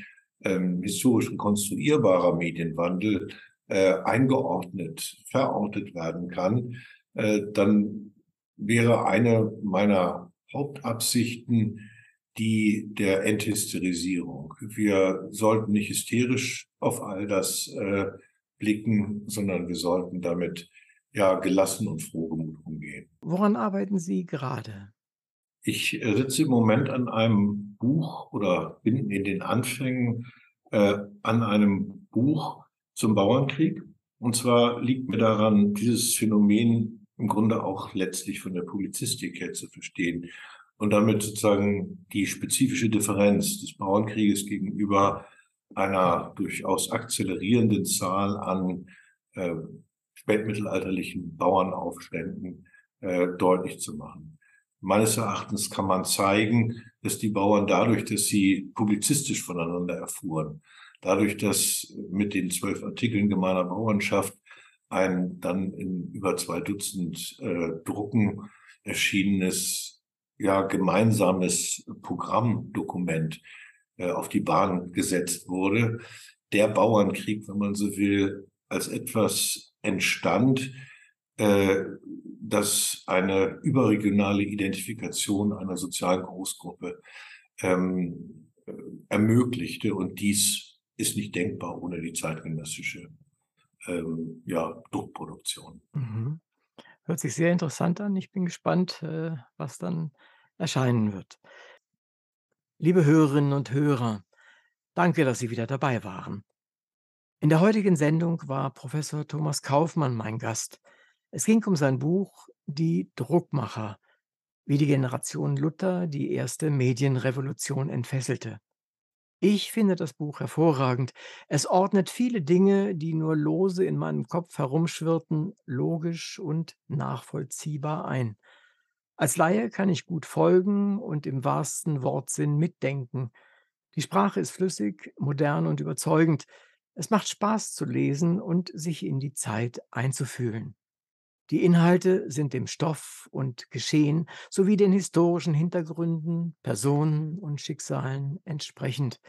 ähm, historisch rekonstruierbarer Medienwandel äh, eingeordnet, verortet werden kann, äh, dann wäre eine meiner Hauptabsichten die der Enthysterisierung. Wir sollten nicht hysterisch auf all das äh, blicken, sondern wir sollten damit ja gelassen und frohgemut umgehen. Woran arbeiten Sie gerade? Ich äh, sitze im Moment an einem Buch oder bin in den Anfängen äh, an einem Buch zum Bauernkrieg. Und zwar liegt mir daran, dieses Phänomen im Grunde auch letztlich von der Publizistik her zu verstehen und damit sozusagen die spezifische Differenz des Bauernkrieges gegenüber einer durchaus akzelerierenden Zahl an äh, spätmittelalterlichen Bauernaufständen äh, deutlich zu machen. Meines Erachtens kann man zeigen, dass die Bauern dadurch, dass sie publizistisch voneinander erfuhren, dadurch, dass mit den zwölf Artikeln gemeiner Bauernschaft ein dann in über zwei Dutzend äh, Drucken erschienenes ja gemeinsames Programmdokument äh, auf die Bahn gesetzt wurde. Der Bauernkrieg, wenn man so will, als etwas entstand, äh, das eine überregionale Identifikation einer sozialen Großgruppe ähm, äh, ermöglichte. Und dies ist nicht denkbar ohne die zeitgenössische ähm, ja, Druckproduktion. Mhm. Hört sich sehr interessant an. Ich bin gespannt, äh, was dann erscheinen wird. Liebe Hörerinnen und Hörer, danke, dass Sie wieder dabei waren. In der heutigen Sendung war Professor Thomas Kaufmann mein Gast. Es ging um sein Buch Die Druckmacher, wie die Generation Luther die erste Medienrevolution entfesselte. Ich finde das Buch hervorragend. Es ordnet viele Dinge, die nur lose in meinem Kopf herumschwirrten, logisch und nachvollziehbar ein. Als Laie kann ich gut folgen und im wahrsten Wortsinn mitdenken. Die Sprache ist flüssig, modern und überzeugend. Es macht Spaß zu lesen und sich in die Zeit einzufühlen. Die Inhalte sind dem Stoff und Geschehen sowie den historischen Hintergründen, Personen und Schicksalen entsprechend.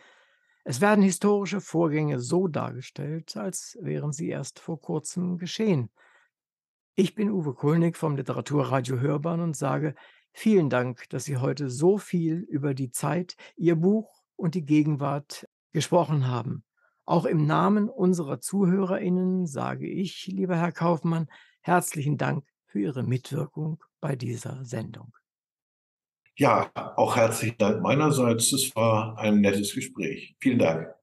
Es werden historische Vorgänge so dargestellt, als wären sie erst vor kurzem geschehen. Ich bin Uwe Kulnig vom Literaturradio Hörbahn und sage vielen Dank, dass Sie heute so viel über die Zeit, Ihr Buch und die Gegenwart gesprochen haben. Auch im Namen unserer ZuhörerInnen sage ich, lieber Herr Kaufmann, herzlichen Dank für Ihre Mitwirkung bei dieser Sendung. Ja, auch herzlichen Dank meinerseits. Es war ein nettes Gespräch. Vielen Dank.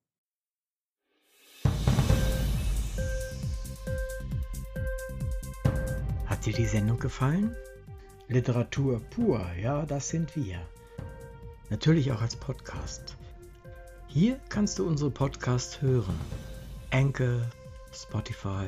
Hat dir die Sendung gefallen? Literatur pur, ja, das sind wir. Natürlich auch als Podcast. Hier kannst du unsere Podcasts hören. Anchor, Spotify,